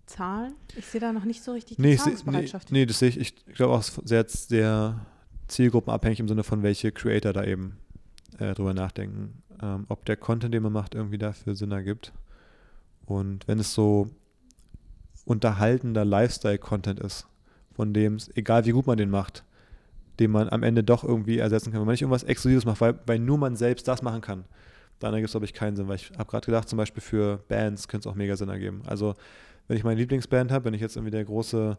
zahlen? Ich sehe da noch nicht so richtig die nee, Zahlungsbereitschaft. Nee, nee, das sehe ich. Ich glaube auch sehr, sehr zielgruppenabhängig im Sinne von, welche Creator da eben äh, drüber nachdenken. Ähm, ob der Content, den man macht, irgendwie dafür Sinn ergibt. Und wenn es so unterhaltender Lifestyle-Content ist, von dem es, egal wie gut man den macht, den man am Ende doch irgendwie ersetzen kann. Wenn man nicht irgendwas Exklusives macht, weil, weil nur man selbst das machen kann, dann ergibt es, glaube ich, keinen Sinn. Weil ich habe gerade gedacht, zum Beispiel für Bands könnte es auch mega Sinn ergeben. Also, wenn ich meine Lieblingsband habe, wenn ich jetzt irgendwie der große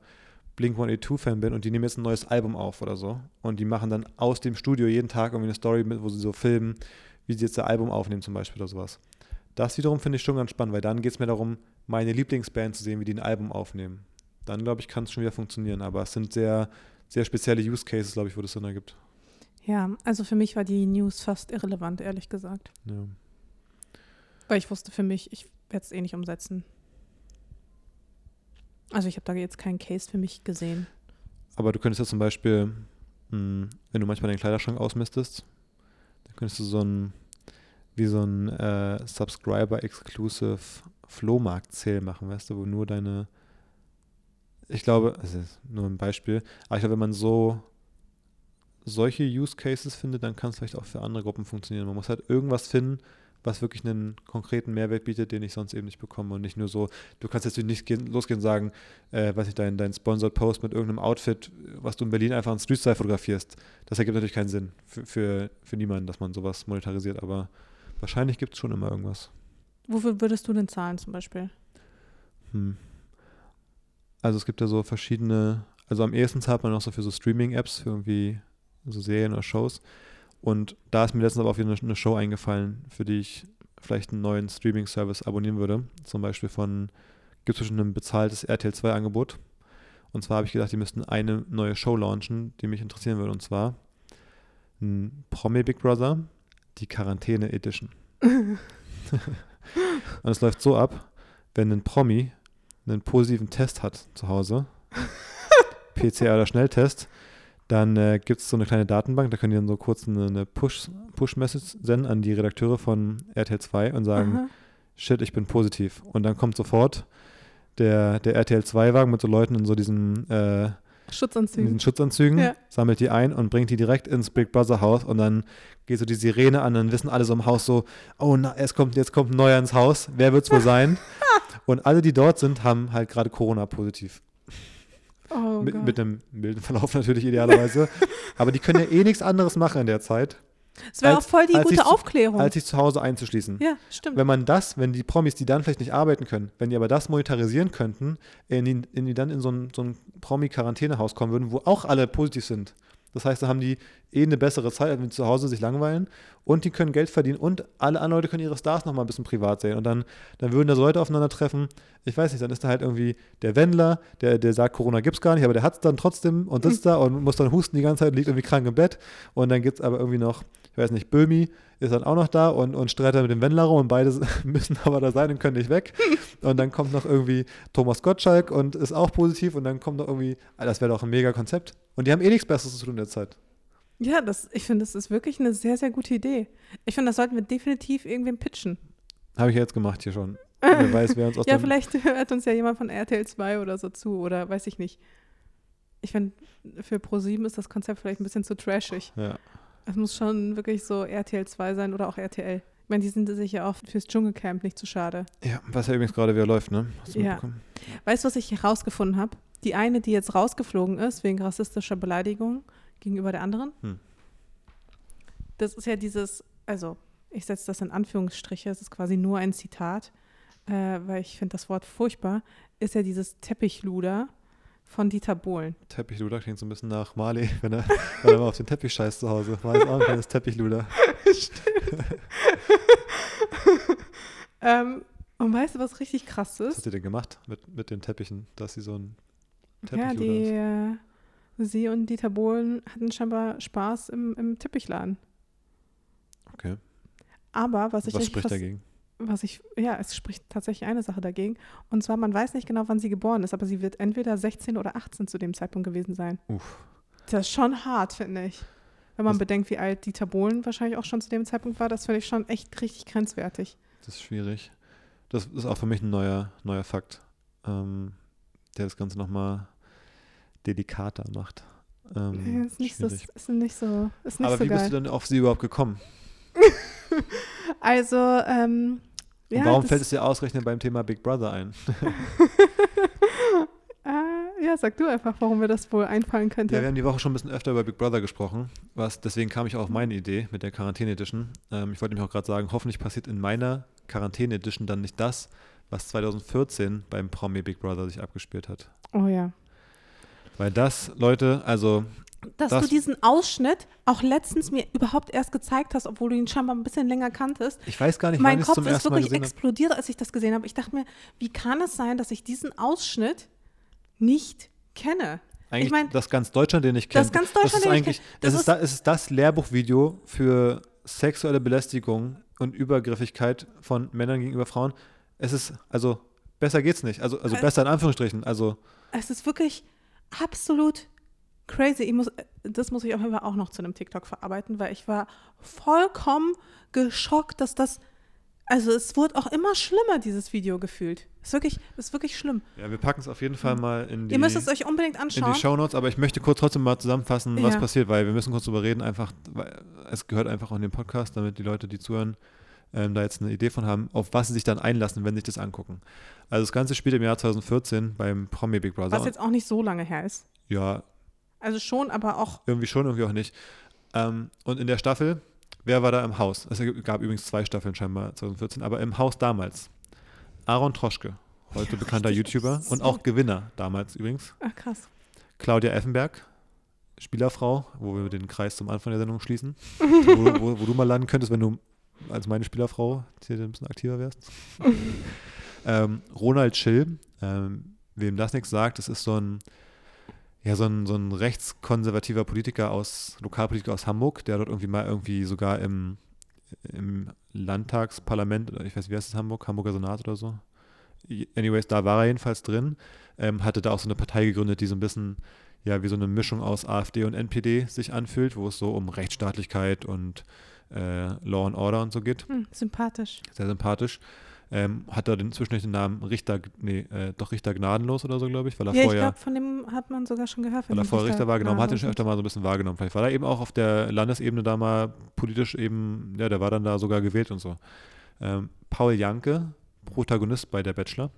Blink 182-Fan bin und die nehmen jetzt ein neues Album auf oder so und die machen dann aus dem Studio jeden Tag irgendwie eine Story mit, wo sie so filmen, wie sie jetzt das Album aufnehmen zum Beispiel oder sowas. Das wiederum finde ich schon ganz spannend, weil dann geht es mir darum, meine Lieblingsband zu sehen, wie die ein Album aufnehmen. Dann, glaube ich, kann es schon wieder funktionieren. Aber es sind sehr, sehr spezielle Use Cases, glaube ich, wo das Sinn ergibt. Ja, also für mich war die News fast irrelevant, ehrlich gesagt. Ja. Weil ich wusste für mich, ich werde es eh nicht umsetzen. Also ich habe da jetzt keinen Case für mich gesehen. Aber du könntest ja zum Beispiel, mh, hm, wenn du manchmal deinen Kleiderschrank ausmistest, dann könntest du so ein, wie so ein äh, Subscriber-Exclusive Flohmarkt-Sale machen, weißt du, wo nur deine, ich glaube, das ist nur ein Beispiel, aber ich glaube, wenn man so solche Use Cases findet, dann kann es vielleicht auch für andere Gruppen funktionieren. Man muss halt irgendwas finden, was wirklich einen konkreten Mehrwert bietet, den ich sonst eben nicht bekomme und nicht nur so, du kannst jetzt nicht gehen, losgehen und sagen, äh, weiß nicht, dein, dein Sponsored Post mit irgendeinem Outfit, was du in Berlin einfach in Street Style fotografierst. Das ergibt natürlich keinen Sinn für, für, für niemanden, dass man sowas monetarisiert, aber wahrscheinlich gibt es schon immer irgendwas. Wofür würdest du denn zahlen zum Beispiel? Hm. Also es gibt ja so verschiedene, also am ehesten zahlt man auch so für so Streaming-Apps, für irgendwie so Serien oder Shows. Und da ist mir letztens aber auch wieder eine, eine Show eingefallen, für die ich vielleicht einen neuen Streaming-Service abonnieren würde. Zum Beispiel von, gibt es schon ein bezahltes RTL 2-Angebot. Und zwar habe ich gedacht, die müssten eine neue Show launchen, die mich interessieren würde. Und zwar ein Promi Big Brother, die Quarantäne Edition. [laughs] [laughs] Und es läuft so ab, wenn ein Promi einen positiven Test hat zu Hause, [laughs] PCR oder Schnelltest, dann äh, gibt es so eine kleine Datenbank, da können die dann so kurz eine, eine Push-Message Push senden an die Redakteure von RTL 2 und sagen, Aha. shit, ich bin positiv. Und dann kommt sofort der, der RTL 2-Wagen mit so Leuten in so diesen äh, Schutzanzügen. In diesen Schutzanzügen, ja. sammelt die ein und bringt die direkt ins Big Brother Haus und dann geht so die Sirene an, dann wissen alle so im Haus so, oh, na, es kommt, jetzt kommt ein neuer ins Haus, wer wird es wohl sein? [laughs] und alle, die dort sind, haben halt gerade Corona positiv. Oh mit, mit, einem milden Verlauf natürlich idealerweise. [laughs] Aber die können ja eh nichts anderes machen in der Zeit. Es wäre auch voll die gute Aufklärung. als sich zu Hause einzuschließen. Ja, stimmt. Wenn man das, wenn die Promis, die dann vielleicht nicht arbeiten können, wenn die aber das monetarisieren könnten, in die, in die dann in so ein, so ein Promi-Quarantänehaus kommen würden, wo auch alle positiv sind. Das heißt, da haben die eh eine bessere Zeit, als wenn sie zu Hause sich langweilen. Und die können Geld verdienen. Und alle anderen Leute können ihre Stars nochmal ein bisschen privat sehen. Und dann, dann würden da so Leute aufeinandertreffen, ich weiß nicht, dann ist da halt irgendwie der Wendler, der, der sagt, Corona gibt's gar nicht, aber der hat es dann trotzdem und sitzt [laughs] da und muss dann husten die ganze Zeit, liegt irgendwie krank im Bett. Und dann gibt es aber irgendwie noch, ich weiß nicht, Böhmi ist dann auch noch da und, und streitet mit dem Wendler und beide [laughs] müssen aber da sein und können nicht weg [laughs] und dann kommt noch irgendwie Thomas Gottschalk und ist auch positiv und dann kommt noch irgendwie, ah, das wäre doch ein mega Konzept und die haben eh nichts Besseres zu tun in der Zeit. Ja, das, ich finde, das ist wirklich eine sehr, sehr gute Idee. Ich finde, das sollten wir definitiv irgendwem pitchen. Habe ich ja jetzt gemacht hier schon. [laughs] Wer weiß, wer uns aus Ja, vielleicht hört uns ja jemand von RTL 2 oder so zu oder weiß ich nicht. Ich finde, für Pro7 ist das Konzept vielleicht ein bisschen zu trashig. Ja. Es muss schon wirklich so RTL 2 sein oder auch RTL. Ich meine, die sind sich ja auch fürs Dschungelcamp nicht zu schade. ja, was ja übrigens gerade wieder läuft, ne? Hast du Ja. Weißt du, was ich herausgefunden habe? Die eine, die jetzt rausgeflogen ist wegen rassistischer Beleidigung gegenüber der anderen. Hm. Das ist ja dieses, also ich setze das in Anführungsstriche, es ist quasi nur ein Zitat, äh, weil ich finde das Wort furchtbar, ist ja dieses Teppichluder von Dieter Bohlen. Teppichluder klingt so ein bisschen nach Marley, [laughs] wenn er, wenn er mal auf den Teppich scheißt zu Hause. War jetzt auch ein kleines Teppichluder. [laughs] [laughs] Ähm, und weißt du, was richtig krass Was ist? hat ihr denn gemacht mit, mit den Teppichen, dass sie so ein Ja, Teppichluder die, ist? äh, sie und Dieter Bohlen hatten scheinbar Spaß im, im Teppichladen. Okay. Aber was ich Was spricht fas- dagegen? Was ich, ja, es spricht tatsächlich eine Sache dagegen. Und zwar, man weiß nicht genau, wann sie geboren ist, aber sie wird entweder 16 oder 18 zu dem Zeitpunkt gewesen sein. Uff. Das ist schon hart, finde ich. Wenn man Das- bedenkt, wie alt Dieter Bohlen wahrscheinlich auch schon zu dem Zeitpunkt war, das finde ich schon echt richtig grenzwertig. Das ist schwierig. Das ist auch für mich ein neuer, neuer Fakt, ähm, der das Ganze nochmal delikater macht. Ähm, ist, nicht so, ist nicht so, ist nicht Aber so wie geil. bist du denn auf sie überhaupt gekommen? [laughs] also, ähm, Und ja, warum fällt es dir ausgerechnet beim Thema Big Brother ein? äh, [laughs] ja, sag du einfach, warum mir das wohl einfallen könnte. Ja, wir haben die Woche schon ein bisschen öfter über Big Brother gesprochen. Was, deswegen kam ich auch auf meine Idee mit der Quarantäne Edition. Ähm, ich wollte nämlich auch gerade sagen, hoffentlich passiert in meiner Quarantäne Edition dann nicht das, was 2014 beim Promi Big Brother sich abgespielt hat. oh ja. Weil das, Leute, also Dass Das- du diesen Ausschnitt auch letztens mir überhaupt erst gezeigt hast, obwohl du ihn scheinbar ein bisschen länger kanntest. ich weiß gar nicht, mein wann ich Kopf zum ist ersten wirklich explodiert, als ich das gesehen habe. Ich dachte mir, wie kann es sein, dass ich diesen Ausschnitt nicht kenne? Eigentlich mein, das ganz Deutschland, den ich kenne. das ganz Deutschland, das ist den ich eigentlich, das Das ist, es ist das Lehrbuchvideo für sexuelle Belästigung und Übergriffigkeit von Männern gegenüber Frauen. Es ist, also, besser geht's nicht. Also, also Äh, besser in Anführungsstrichen. Also, Es ist wirklich absolut crazy. Ich muss, das muss ich auf jeden Fall auch noch zu einem TikTok verarbeiten, weil ich war vollkommen geschockt, dass das, also es wurde auch immer schlimmer, dieses Video gefühlt. Ist wirklich, ist wirklich schlimm. ja, wir packen es auf jeden Fall mal in die, Ihr müsst es euch unbedingt in anschauen. die Shownotes, aber ich möchte kurz trotzdem mal zusammenfassen, was Ja. passiert, weil wir müssen kurz drüber reden, einfach, weil es gehört einfach auch in den Podcast, damit die Leute, die zuhören, ähm, da jetzt eine Idee von haben, auf was sie sich dann einlassen, wenn sie sich das angucken. Also das Ganze spielt im Jahr 2014 beim Promi Big Brother. was jetzt auch nicht so lange her ist. ja, Also schon, aber auch, irgendwie schon, irgendwie auch nicht. Ähm, und in der Staffel, wer war da im Haus? Es gab übrigens zwei Staffeln scheinbar 2014, aber im Haus damals. Aaron Troschke, heute bekannter richtig YouTuber und auch Gewinner damals übrigens. ach krass. Claudia Effenberg, Spielerfrau, wo wir den Kreis zum Anfang der Sendung schließen. [laughs] wo, wo, wo du mal landen könntest, wenn du als meine Spielerfrau hier ein bisschen aktiver wärst. [laughs] ähm, Ronald Schill, ähm, wem das nichts sagt, das ist so ein, ja, so ein, so ein rechtskonservativer Politiker aus, Lokalpolitiker aus Hamburg, der dort irgendwie mal irgendwie sogar im, im Landtagsparlament, oder ich weiß, wie heißt es Hamburg, Hamburger Senat oder so. Anyways, da war er jedenfalls drin, ähm, hatte da auch so eine Partei gegründet, die so ein bisschen, ja, wie so eine Mischung aus AfD und NPD sich anfühlt, wo es so um Rechtsstaatlichkeit und äh, Law and Order und so geht. Hm, sympathisch. Sehr sympathisch. Ähm, hat er den zwischendurch den Namen Richter, nee, äh, doch Richter Gnadenlos oder so, glaube ich, weil er Ja, ich vorher, glaube, von dem hat man sogar schon gehört. von weil er vorher Richter war, genau, man hat ihn schon Gnadenlos. öfter mal so ein bisschen wahrgenommen. Vielleicht war er eben auch auf der Landesebene da mal politisch eben, ja, der war dann da sogar gewählt und so. Ähm, Paul Janke, Protagonist bei Der Bachelor.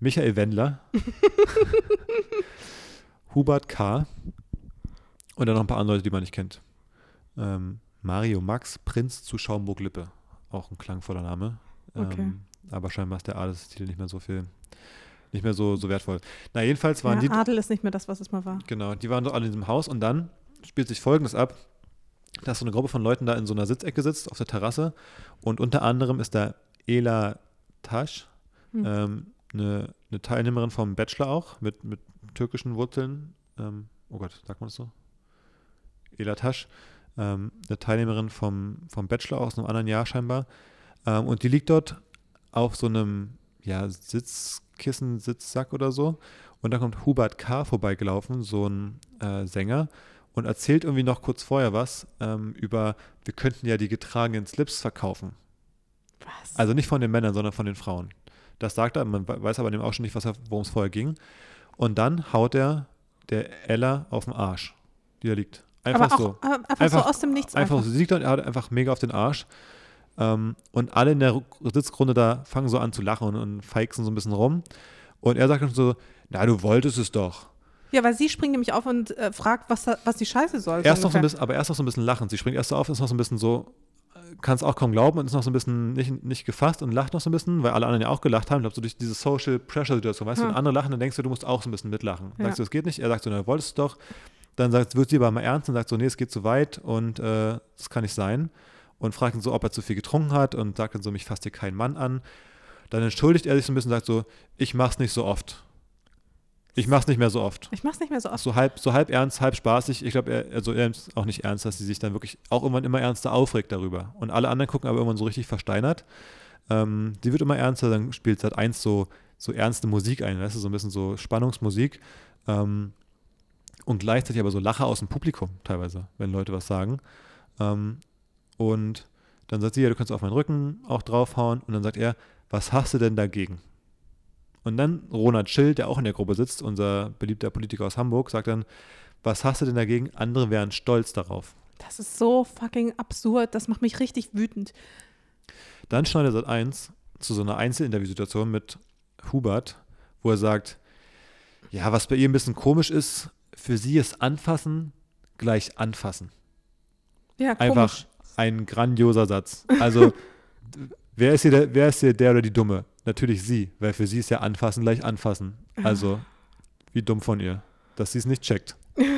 Michael Wendler. [laughs] Hubert K. Und dann noch ein paar andere Leute, die man nicht kennt. Ähm, Mario Max, Prinz zu Schaumburg-Lippe. Auch ein klangvoller Name. Okay. Ähm, aber scheinbar ist der Adelstitel nicht mehr so viel, nicht mehr so, so wertvoll. Na, jedenfalls waren Ja, die, Adel ist nicht mehr das, was es mal war. genau, die waren doch alle in diesem Haus und dann spielt sich folgendes ab. dass so eine Gruppe von Leuten da in so einer Sitzecke sitzt auf der Terrasse und unter anderem ist da Ela Tasch, Hm. ähm, eine, eine Teilnehmerin vom Bachelor auch mit, mit türkischen Wurzeln. Ähm, oh Gott, sagt man das so? Ela Tasch, ähm, eine Teilnehmerin vom, vom Bachelor aus einem anderen Jahr scheinbar. Ähm, und die liegt dort auf so einem ja, Sitzkissen, Sitzsack oder so. Und da kommt Hubert K. vorbeigelaufen, so ein äh, Sänger, und erzählt irgendwie noch kurz vorher was ähm, über, wir könnten ja die getragenen Slips verkaufen. Was? Also nicht von den Männern, sondern von den Frauen. Das sagt er, man we- weiß aber dem auch schon nicht, was er- worum es vorher ging. Und dann haut er der Ella auf den Arsch, die da liegt. Einfach aber auch, so. einfach, Einfach- so aus dem Nichts. Einfach, so. Sie liegt dort, er hat einfach mega auf den Arsch. Ähm, und alle in der Ru- Sitzgrunde da fangen so an zu lachen und, und feixen so ein bisschen rum. Und er sagt dann so, na, du wolltest es doch. Ja, weil sie springt nämlich auf und äh, fragt, was, da, was die Scheiße soll. Erst noch so ein bisschen, aber erst noch so ein bisschen lachen. Sie springt erst so auf, ist noch so ein bisschen so, kann es auch kaum glauben und ist noch so ein bisschen nicht, nicht gefasst und lacht noch so ein bisschen, weil alle anderen ja auch gelacht haben. Ich glaube, so durch diese Social Pressure Situation, weißt du, Hm. wenn andere lachen, dann denkst du, du musst auch so ein bisschen mitlachen. Ja. Sagst du, es geht nicht? Er sagt so, na, wolltest du doch. Dann sagt, wird sie aber mal ernst und sagt so, nee, es geht zu weit und äh, das kann nicht sein. Und fragt ihn so, ob er zu viel getrunken hat und sagt dann so, mich fasst hier kein Mann an. Dann entschuldigt er sich so ein bisschen und sagt so, ich mach's nicht so oft. Ich mach's nicht mehr so oft Ich mach's nicht mehr so oft. so halb, so halb ernst, halb spaßig. Ich glaube, er, also er ist auch nicht ernst, dass sie sich dann wirklich auch irgendwann immer ernster aufregt darüber. Und alle anderen gucken aber irgendwann so richtig versteinert. Ähm, sie wird immer ernster, dann spielt seit eins so, so ernste Musik ein, weißt du, so ein bisschen so Spannungsmusik. Ähm, und gleichzeitig aber so Lacher aus dem Publikum teilweise, wenn Leute was sagen. Ähm, und dann sagt sie, ja, du kannst auf meinen Rücken auch draufhauen. Und dann sagt er, was hast du denn dagegen? Und dann Ronald Schill, der auch in der Gruppe sitzt, unser beliebter Politiker aus Hamburg, sagt dann, was hast du denn dagegen? Andere wären stolz darauf. Das ist so fucking absurd. Das macht mich richtig wütend. Dann schneidet Sat 1 zu so einer Einzelinterviewsituation mit Hubert, wo er sagt, ja, was bei ihr ein bisschen komisch ist, für sie ist Anfassen gleich Anfassen. Ja, Einfach komisch. Ein grandioser Satz. Also, [laughs] wer ist hier der, wer ist hier der oder die Dumme? Natürlich sie, weil für sie ist ja Anfassen gleich Anfassen. Also, wie dumm von ihr, dass sie es nicht checkt. [laughs]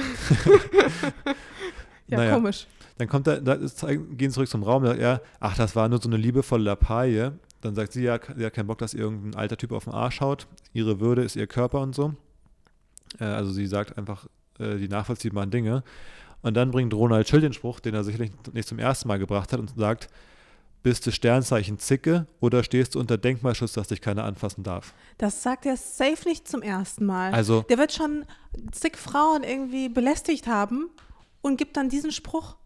Ja, naja. komisch. Dann kommt er, da gehen sie zurück zum Raum, sagt er, ach, das war nur so eine liebevolle Lappalie. Dann sagt sie ja, sie hat keinen Bock, dass ihr irgendein alter Typ auf den Arsch haut. Ihre Würde ist ihr Körper und so. Äh, also sie sagt einfach äh, die nachvollziehbaren Dinge. Und dann bringt Ronald Schill den Spruch, den er sicherlich nicht zum ersten Mal gebracht hat und sagt, bist du Sternzeichen Zicke oder stehst du unter Denkmalschutz, dass dich keiner anfassen darf? Das sagt er safe nicht zum ersten Mal. Also, Der wird schon zig Frauen irgendwie belästigt haben und gibt dann diesen Spruch.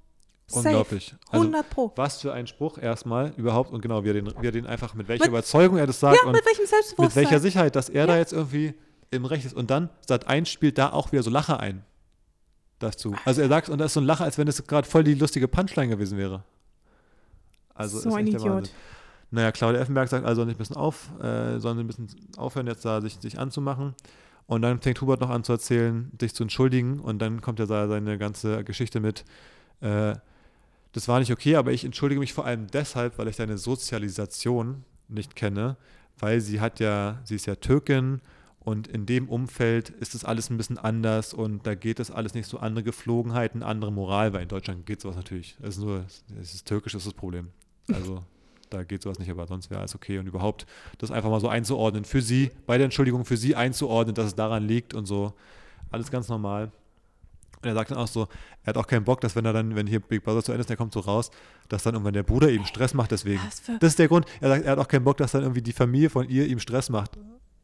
Safe. unglaublich. Also, 100 Pro. was für ein Spruch erstmal überhaupt und genau, wie er den, wie er den einfach, mit welcher Mit- Überzeugung er das sagt Ja, und mit welchem mit Selbstbewusstsein? welcher Sicherheit, dass er da Ja. jetzt irgendwie im Recht ist. Und dann, Sat 1 spielt da auch wieder so Lacher ein. Dazu. Also er sagt, und das ist so ein Lacher, als wenn es gerade voll die lustige Punchline gewesen wäre. Also So ist ein Idiot. Naja, Claudia Effenberg sagt also nicht ein bisschen auf, äh, sollen sie ein bisschen aufhören, jetzt da sich, sich anzumachen. Und dann fängt Hubert noch an zu erzählen, sich zu entschuldigen. Und dann kommt ja se- seine ganze Geschichte mit, äh, das war nicht okay, aber ich entschuldige mich vor allem deshalb, weil ich deine Sozialisation nicht kenne, weil sie hat ja, sie ist ja Türkin und in dem Umfeld ist es alles ein bisschen anders und da geht es alles nicht so andere Geflogenheiten, andere Moral, weil in Deutschland geht sowas natürlich. Es ist nur, es ist türkisch, das ist das Problem. Also [laughs] da geht sowas nicht, aber sonst wäre alles okay und überhaupt das einfach mal so einzuordnen für sie, bei der Entschuldigung für sie einzuordnen, dass es daran liegt und so. Alles ganz normal. Und er sagt dann auch so, er hat auch keinen Bock, dass wenn er dann, wenn hier Big Brother zu Ende ist, der kommt so raus, dass dann irgendwann der Bruder ihm Stress macht deswegen. Das ist der Grund. Er sagt, er hat auch keinen Bock, dass dann irgendwie die Familie von ihr ihm Stress macht.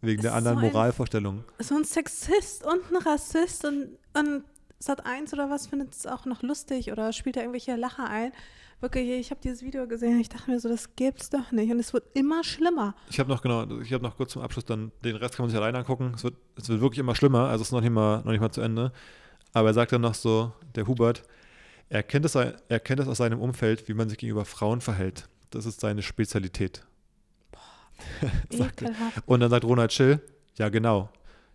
Wegen der So anderen ein- Moralvorstellungen. so ein Sexist und ein Rassist und, und Sat 1 oder was findet es auch noch lustig oder spielt da irgendwelche Lacher ein. Wirklich, ich habe dieses Video gesehen und ich dachte mir so, das gibt's doch nicht. Und es wird immer schlimmer. Ich habe noch genau, ich habe noch kurz zum Abschluss dann den Rest kann man sich alleine angucken. Es wird, es wird wirklich immer schlimmer, also es ist noch nicht mal, noch nicht mal zu Ende. Aber er sagt dann noch so, der Hubert, er kennt es, er kennt es aus seinem Umfeld, wie man sich gegenüber Frauen verhält. Das ist seine Spezialität. [laughs] Und dann sagt Ronald Schill, ja genau,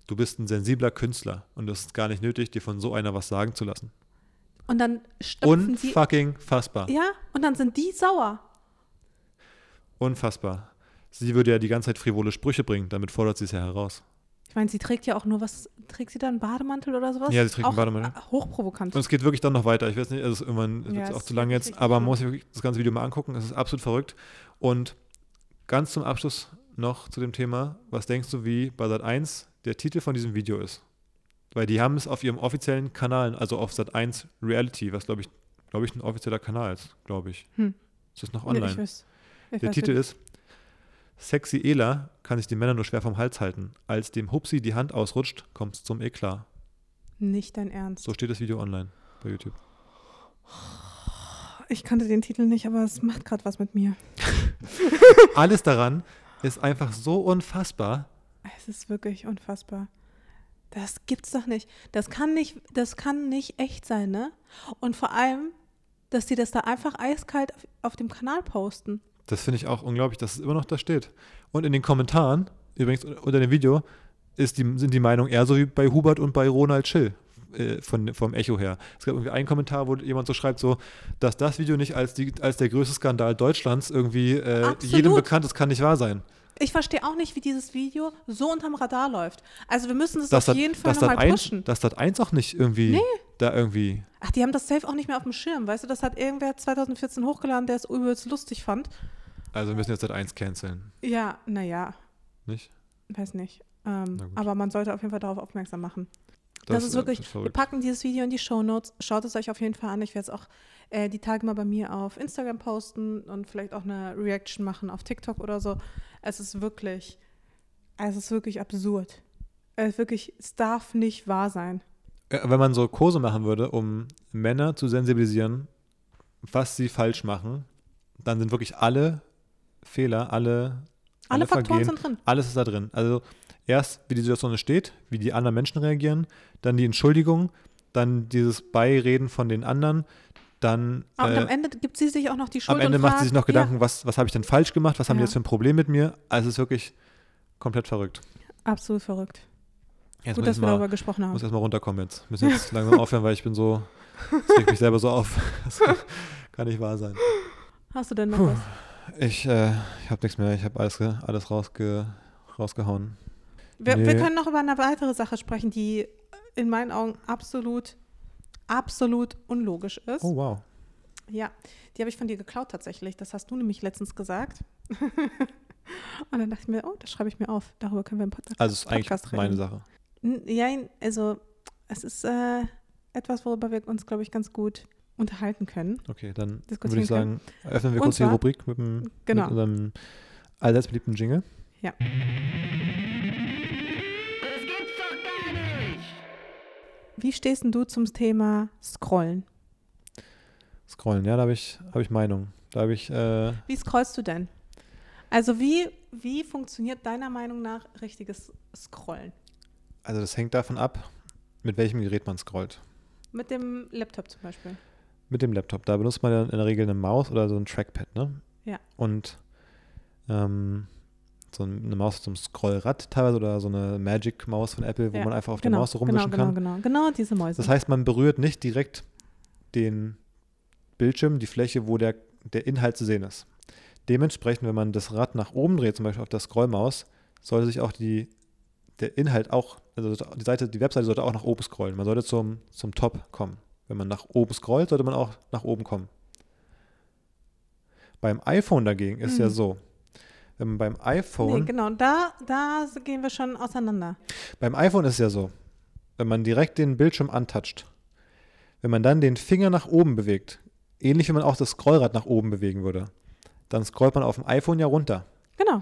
du bist ein sensibler Künstler und es ist gar nicht nötig, dir von so einer was sagen zu lassen. Und dann stopfen sie. Unfucking fassbar. Ja, und dann sind die sauer. Unfassbar. Sie würde ja die ganze Zeit frivole Sprüche bringen, damit fordert sie es ja heraus. meine, sie trägt ja auch nur was, trägt sie da einen Bademantel oder sowas? Ja, sie trägt einen auch Bademantel. äh, Hochprovokant. Und es geht wirklich dann noch weiter. Ich weiß nicht, also irgendwann ist Ja, es es auch zu ist lang jetzt, aber man muss sich wirklich das ganze Video mal angucken. Es ist absolut verrückt. Und ganz zum Abschluss noch zu dem Thema, was denkst du, wie bei Sat1 der Titel von diesem Video ist? Weil die haben es auf ihrem offiziellen Kanal, also auf Sat1 Reality, was glaube ich, glaube ich, ein offizieller Kanal ist, glaube ich. Hm. Ist das noch Nee, online? ich weiß, ich Der Titel wirklich- ist Sexy Ela kann sich die Männer nur schwer vom Hals halten. Als dem Hupsi die Hand ausrutscht, kommt es zum Eklat. Nicht dein Ernst. So steht das Video online bei YouTube. Ich kannte den Titel nicht, aber es macht gerade was mit mir. [laughs] Alles daran ist einfach so unfassbar. Es ist wirklich unfassbar. Das gibt's doch nicht. Das kann nicht, das kann nicht echt sein, ne? Und vor allem, dass die das da einfach eiskalt auf, auf dem Kanal posten. Das finde ich auch unglaublich, dass es immer noch da steht. Und in den Kommentaren, übrigens unter dem Video, ist die, sind die Meinungen eher so wie bei Hubert und bei Ronald Schill äh, von, vom Echo her. Es gab irgendwie einen Kommentar, wo jemand so schreibt, so, dass das Video nicht als, die, als der größte Skandal Deutschlands irgendwie äh, jedem bekannt ist, kann nicht wahr sein. Ich verstehe auch nicht, wie dieses Video so unterm Radar läuft. Also wir müssen es Dass auf das, jeden Fall das nochmal pushen. dass das eins auch nicht irgendwie da irgendwie. Ach, die haben das safe auch nicht mehr auf dem Schirm. Weißt du, das hat irgendwer 2014 hochgeladen, der es übelst lustig fand. Also wir müssen jetzt das eins canceln, Ja, naja, nicht? weiß nicht. Ähm, aber man sollte auf jeden Fall darauf aufmerksam machen. Das, ist äh, wirklich, wir verrückt. packen dieses Video in die Show Notes. Schaut es euch auf jeden Fall an. Ich werde es auch äh, die Tage mal bei mir auf Instagram posten und vielleicht auch eine Reaction machen auf TikTok oder so. Es ist wirklich, es ist wirklich absurd. Es ist wirklich, es darf nicht wahr sein. Äh, Wenn man so Kurse machen würde, um Männer zu sensibilisieren, was sie falsch machen, dann sind wirklich alle Fehler, alle, Alle, Faktoren Vergehen, sind drin. alles ist da drin. Also erst, wie die Situation steht, wie die anderen Menschen reagieren, dann die Entschuldigung, dann dieses Beireden von den anderen, dann Und äh, am Ende gibt sie sich auch noch die Schuld am Ende macht fragt, sie sich noch Gedanken, was, was habe ich denn falsch gemacht, was haben die Ja. jetzt für ein Problem mit mir. Also es ist wirklich komplett verrückt. Ja, absolut verrückt. Jetzt Gut, dass ich wir darüber gesprochen haben. muss erstmal runterkommen jetzt. Müssen jetzt langsam aufhören, weil ich bin so, das regt mich selber so auf. [laughs] Das kann nicht wahr sein. Hast du denn noch was? Ich, äh, ich habe nichts mehr. Ich habe alles, alles rausge, rausgehauen. Wir, wir Nee. können noch über eine weitere Sache sprechen, die in meinen Augen absolut, absolut unlogisch ist. Oh, wow. Ja, die habe ich von dir geklaut tatsächlich. Das hast du nämlich letztens gesagt. [laughs] Und dann dachte ich mir, oh, das schreibe ich mir auf. Darüber können wir im Podcast, Also es ist eigentlich Podcast meine reden. Sache. Ja, also es ist äh, etwas, worüber wir uns, glaube ich, ganz gut unterhalten können. Okay, dann würde ich sagen, öffnen wir Und kurz die zwar- Rubrik mit, dem, Genau. mit unserem allseits beliebten Jingle. Ja. Wie stehst denn du zum Thema Scrollen? Scrollen, ja, da habe ich, hab ich Meinung. Da habe ich, äh, Wie scrollst du denn? Also wie, wie funktioniert deiner Meinung nach richtiges Scrollen? also das hängt davon ab, mit welchem Gerät man scrollt. Mit dem Laptop zum Beispiel. Mit dem Laptop. Da benutzt man ja in der Regel eine Maus oder so ein Trackpad, ne? Ja. Und ähm, so eine Maus zum Scrollrad teilweise oder so eine Magic-Maus von Apple, wo Ja, man einfach auf genau, der Maus so genau, rumwischen genau, kann. genau, genau, diese Mäuse. Das heißt, man berührt nicht direkt den Bildschirm, die Fläche, wo der, der Inhalt zu sehen ist. Dementsprechend, wenn man das Rad nach oben dreht, zum Beispiel auf der Scrollmaus, sollte sich auch die, der Inhalt auch, also die Seite, die Webseite sollte auch nach oben scrollen. Man sollte zum, zum Top kommen. Wenn man nach oben scrollt, sollte man auch nach oben kommen. Beim iPhone dagegen ist ja Mhm. so, man beim iPhone nee, genau, da, da gehen wir schon auseinander. beim iPhone ist es ja so, wenn man direkt den Bildschirm antatscht, wenn man dann den Finger nach oben bewegt, ähnlich wie man auch das Scrollrad nach oben bewegen würde, dann scrollt man auf dem iPhone ja runter. Genau.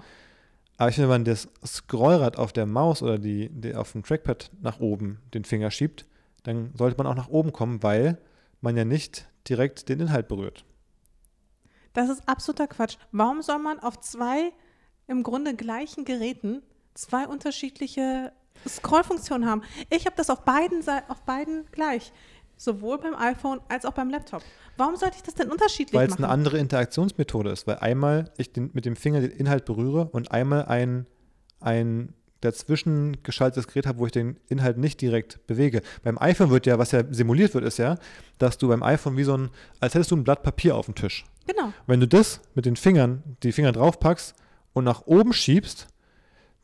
Aber ich finde, wenn man das Scrollrad auf der Maus oder die, die auf dem Trackpad nach oben den Finger schiebt, dann sollte man auch nach oben kommen, weil man ja nicht direkt den Inhalt berührt. Das ist absoluter Quatsch. Warum soll man auf zwei im Grunde gleichen Geräten zwei unterschiedliche Scrollfunktionen haben? Ich habe das auf beiden, auf beiden gleich. Sowohl beim iPhone als auch beim Laptop. Warum sollte ich das denn unterschiedlich Weil es machen? eine andere Interaktionsmethode ist, weil einmal ich den, mit dem Finger den Inhalt berühre und einmal ein, ein dazwischen geschaltetes Gerät habe, wo ich den Inhalt nicht direkt bewege. Beim iPhone wird ja, was ja simuliert wird, ist ja, dass du beim iPhone wie so ein, als hättest du ein Blatt Papier auf dem Tisch. genau. Wenn du das mit den Fingern, die Finger draufpackst und nach oben schiebst,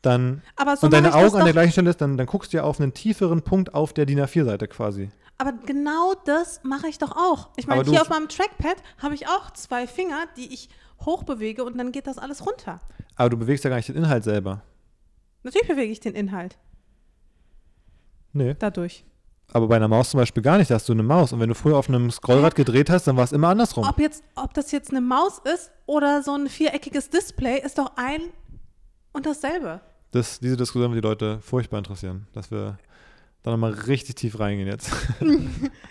dann so und deine Augen an der gleichen Stelle ist, dann, dann guckst du ja auf einen tieferen Punkt auf der DIN A4-Seite quasi. Aber genau das mache ich doch auch. Ich meine, hier auf meinem Trackpad habe ich auch zwei Finger, die ich hochbewege und dann geht das alles runter. Aber du bewegst ja gar nicht den Inhalt selber. Natürlich bewege ich den Inhalt Nee. dadurch. Aber bei einer Maus zum Beispiel gar nicht. Da hast du eine Maus. Und wenn du früher auf einem Scrollrad gedreht hast, dann war es immer andersrum. Ob, jetzt, ob das jetzt eine Maus ist oder so ein viereckiges Display, ist doch ein und dasselbe. Das, diese Diskussion wird die Leute furchtbar interessieren. Dass wir da nochmal richtig tief reingehen jetzt. [laughs]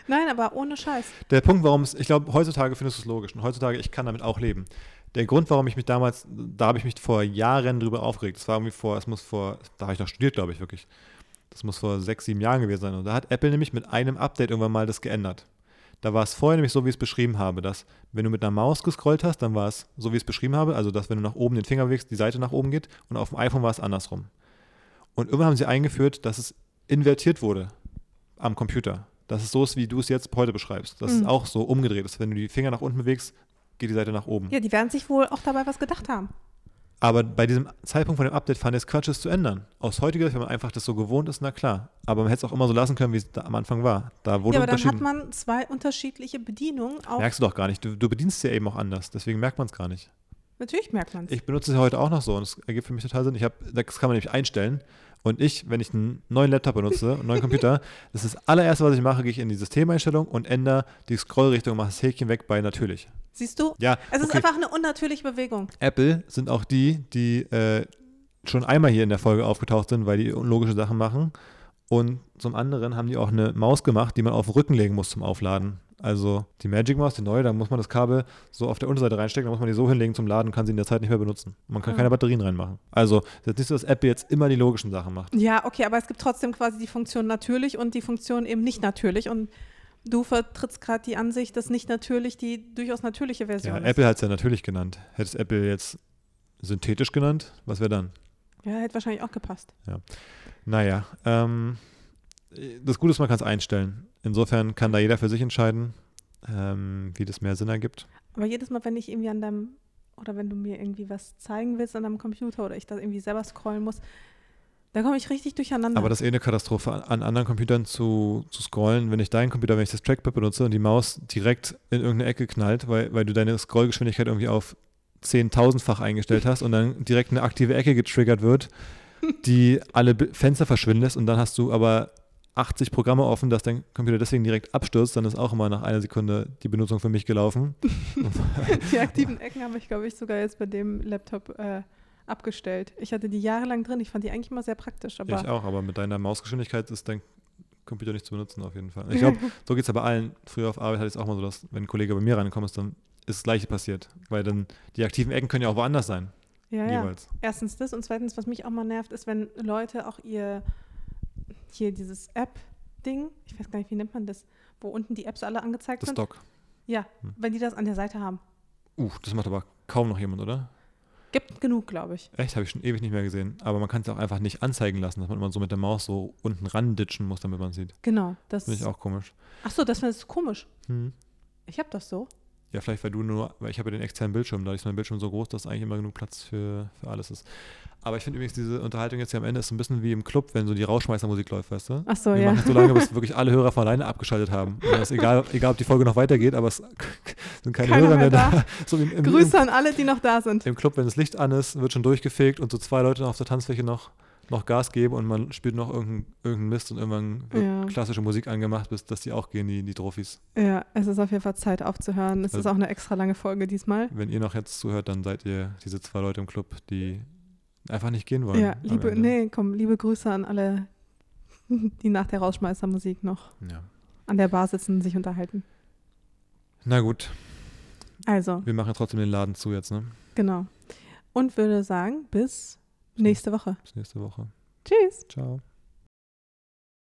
Nein, aber ohne Scheiß. Der Punkt, warum es, ich glaube, heutzutage findest du es logisch. Und heutzutage, ich kann damit auch leben. Der Grund, warum ich mich damals, da habe ich mich vor Jahren drüber aufgeregt. Das war irgendwie vor, es muss vor, da habe ich noch studiert, glaube ich, wirklich. Das muss vor sechs, sieben Jahren gewesen sein. Und da hat Apple nämlich mit einem Update irgendwann mal das geändert. Da war es vorher nämlich so, wie ich es beschrieben habe, dass wenn du mit einer Maus gescrollt hast, dann war es so, wie ich es beschrieben habe, also dass wenn du nach oben den Finger bewegst, die Seite nach oben geht und auf dem iPhone war es andersrum. Und irgendwann haben sie eingeführt, dass es invertiert wurde am Computer. Dass es so ist, wie du es jetzt heute beschreibst. Dass es Mhm. auch so umgedreht ist. Wenn du die Finger nach unten bewegst, geht die Seite nach oben. Ja, die werden sich wohl auch dabei was gedacht haben. Aber bei diesem Zeitpunkt von dem Update fand ich es Quatsch, es zu ändern. Aus heutiger Sicht, wenn man einfach das so gewohnt ist, na klar. Aber man hätte es auch immer so lassen können, wie es da am Anfang war. Da wurde ja, aber dann hat man zwei unterschiedliche Bedienungen. Auch, Merkst du doch gar nicht. Du, du bedienst es ja eben auch anders. Deswegen merkt man es gar nicht. natürlich merkt man es. Ich benutze es ja heute auch noch so und es ergibt für mich total Sinn. Ich hab, das kann man nämlich einstellen. Und ich, wenn ich einen neuen Laptop benutze, einen neuen Computer, [laughs] das ist das allererste, was ich mache, gehe ich in die Systemeinstellung und ändere die Scrollrichtung und mache das Häkchen weg bei natürlich. Siehst du? Ja, Es ist okay. einfach eine unnatürliche Bewegung. Apple sind auch die, die äh, schon einmal hier in der Folge aufgetaucht sind, weil die unlogische Sachen machen. Und zum anderen haben die auch eine Maus gemacht, die man auf den Rücken legen muss zum Aufladen. Also die Magic Maus, die neue, da muss man das Kabel so auf der Unterseite reinstecken, da muss man die so hinlegen zum Laden, kann sie in der Zeit nicht mehr benutzen. Man kann Ah. keine Batterien reinmachen. Also es ist nicht so, dass Apple jetzt immer die logischen Sachen macht. Ja, okay, aber es gibt trotzdem quasi die Funktion natürlich und die Funktion eben nicht natürlich. Und du vertrittst gerade die Ansicht, dass nicht natürlich die durchaus natürliche Ja, Version ist. Apple hat es ja natürlich genannt. Hätte es Apple jetzt synthetisch genannt, was wäre dann? Ja, hätte wahrscheinlich auch gepasst. Naja, ähm, das Gute ist, man kann es einstellen. Insofern kann da jeder für sich entscheiden, ähm, wie das mehr Sinn ergibt. Aber jedes Mal, wenn ich irgendwie an deinem, oder wenn du mir irgendwie was zeigen willst an deinem Computer oder ich das irgendwie selber scrollen muss, da komme ich richtig durcheinander. Aber das ist eh eine Katastrophe, an, an anderen Computern zu, zu scrollen, wenn ich deinen Computer, wenn ich das Trackpad benutze und die Maus direkt in irgendeine Ecke knallt, weil, weil du deine Scrollgeschwindigkeit irgendwie auf 10.000-fach eingestellt hast und dann direkt eine aktive Ecke getriggert wird, [laughs] die alle Fenster verschwinden lässt und dann hast du aber 80 Programme offen, dass dein Computer deswegen direkt abstürzt, dann ist auch immer nach einer Sekunde die Benutzung für mich gelaufen. [laughs] [laughs] die aktiven Ecken habe ich, glaube ich, sogar jetzt bei dem Laptop äh, abgestellt. Ich hatte die jahrelang drin. Ich fand die eigentlich immer sehr praktisch. Aber ich auch, aber mit deiner Mausgeschwindigkeit ist dein Computer nicht zu benutzen auf jeden Fall. Ich glaube, [laughs] so geht es ja bei allen. Früher auf Arbeit hatte ich es auch mal so, dass wenn ein Kollege bei mir reingekommen ist, dann ist das Gleiche passiert. Weil dann die aktiven Ecken können ja auch woanders sein, ja, ja. jeweils. Erstens das und zweitens, was mich auch mal nervt, ist, wenn Leute auch ihr, hier dieses App-Ding, ich weiß gar nicht, wie nennt man das, wo unten die Apps alle angezeigt Das sind. Dock. Ja, Hm. wenn die das an der Seite haben. Uh, das macht aber kaum noch jemand, oder? Gibt genug, glaube ich. Echt, habe ich schon ewig nicht mehr gesehen. Aber man kann es auch einfach nicht anzeigen lassen, dass man immer so mit der Maus so unten randitschen muss, damit man sieht. Genau. Das Finde ich auch komisch. Ach so, das ist komisch. Hm. Ich habe das so. Ja, vielleicht weil du nur, weil ich habe ja den externen Bildschirm, da ist mein Bildschirm so groß, dass eigentlich immer genug Platz für, für alles ist. Aber ich finde übrigens diese Unterhaltung jetzt hier am Ende ist so ein bisschen wie im Club, wenn so die Rauschmeißermusik läuft, weißt du? Ach so, Wir ja. machen so lange, bis [laughs] wirklich alle Hörer von alleine abgeschaltet haben. Und das ist egal, egal, ob die Folge noch weitergeht, aber es [laughs] sind keine Keiner Hörer mehr mehr da. [laughs] So im, im, Grüße an alle, die noch da sind. im, Im Club, wenn das Licht an ist, wird schon durchgefegt und so zwei Leute auf der Tanzfläche noch, noch Gas geben und man spielt noch irgendeinen irgendein Mist und irgendwann wird Ja. klassische Musik angemacht, bis dass die auch gehen, die, die Trophys. Ja, es ist auf jeden Fall Zeit aufzuhören. Es Also- ist auch eine extra lange Folge diesmal. Wenn ihr noch jetzt zuhört, dann seid ihr diese zwei Leute im Club, die einfach nicht gehen wollen. Ja, liebe, nee, komm, liebe Grüße an alle, [laughs] die nach der Rausschmeißermusik noch Ja. an der Bar sitzen und sich unterhalten. Na gut, Also, wir machen trotzdem den Laden zu jetzt, ne? genau. Und würde sagen, bis nächste Woche. Bis nächste Woche. Tschüss. Ciao.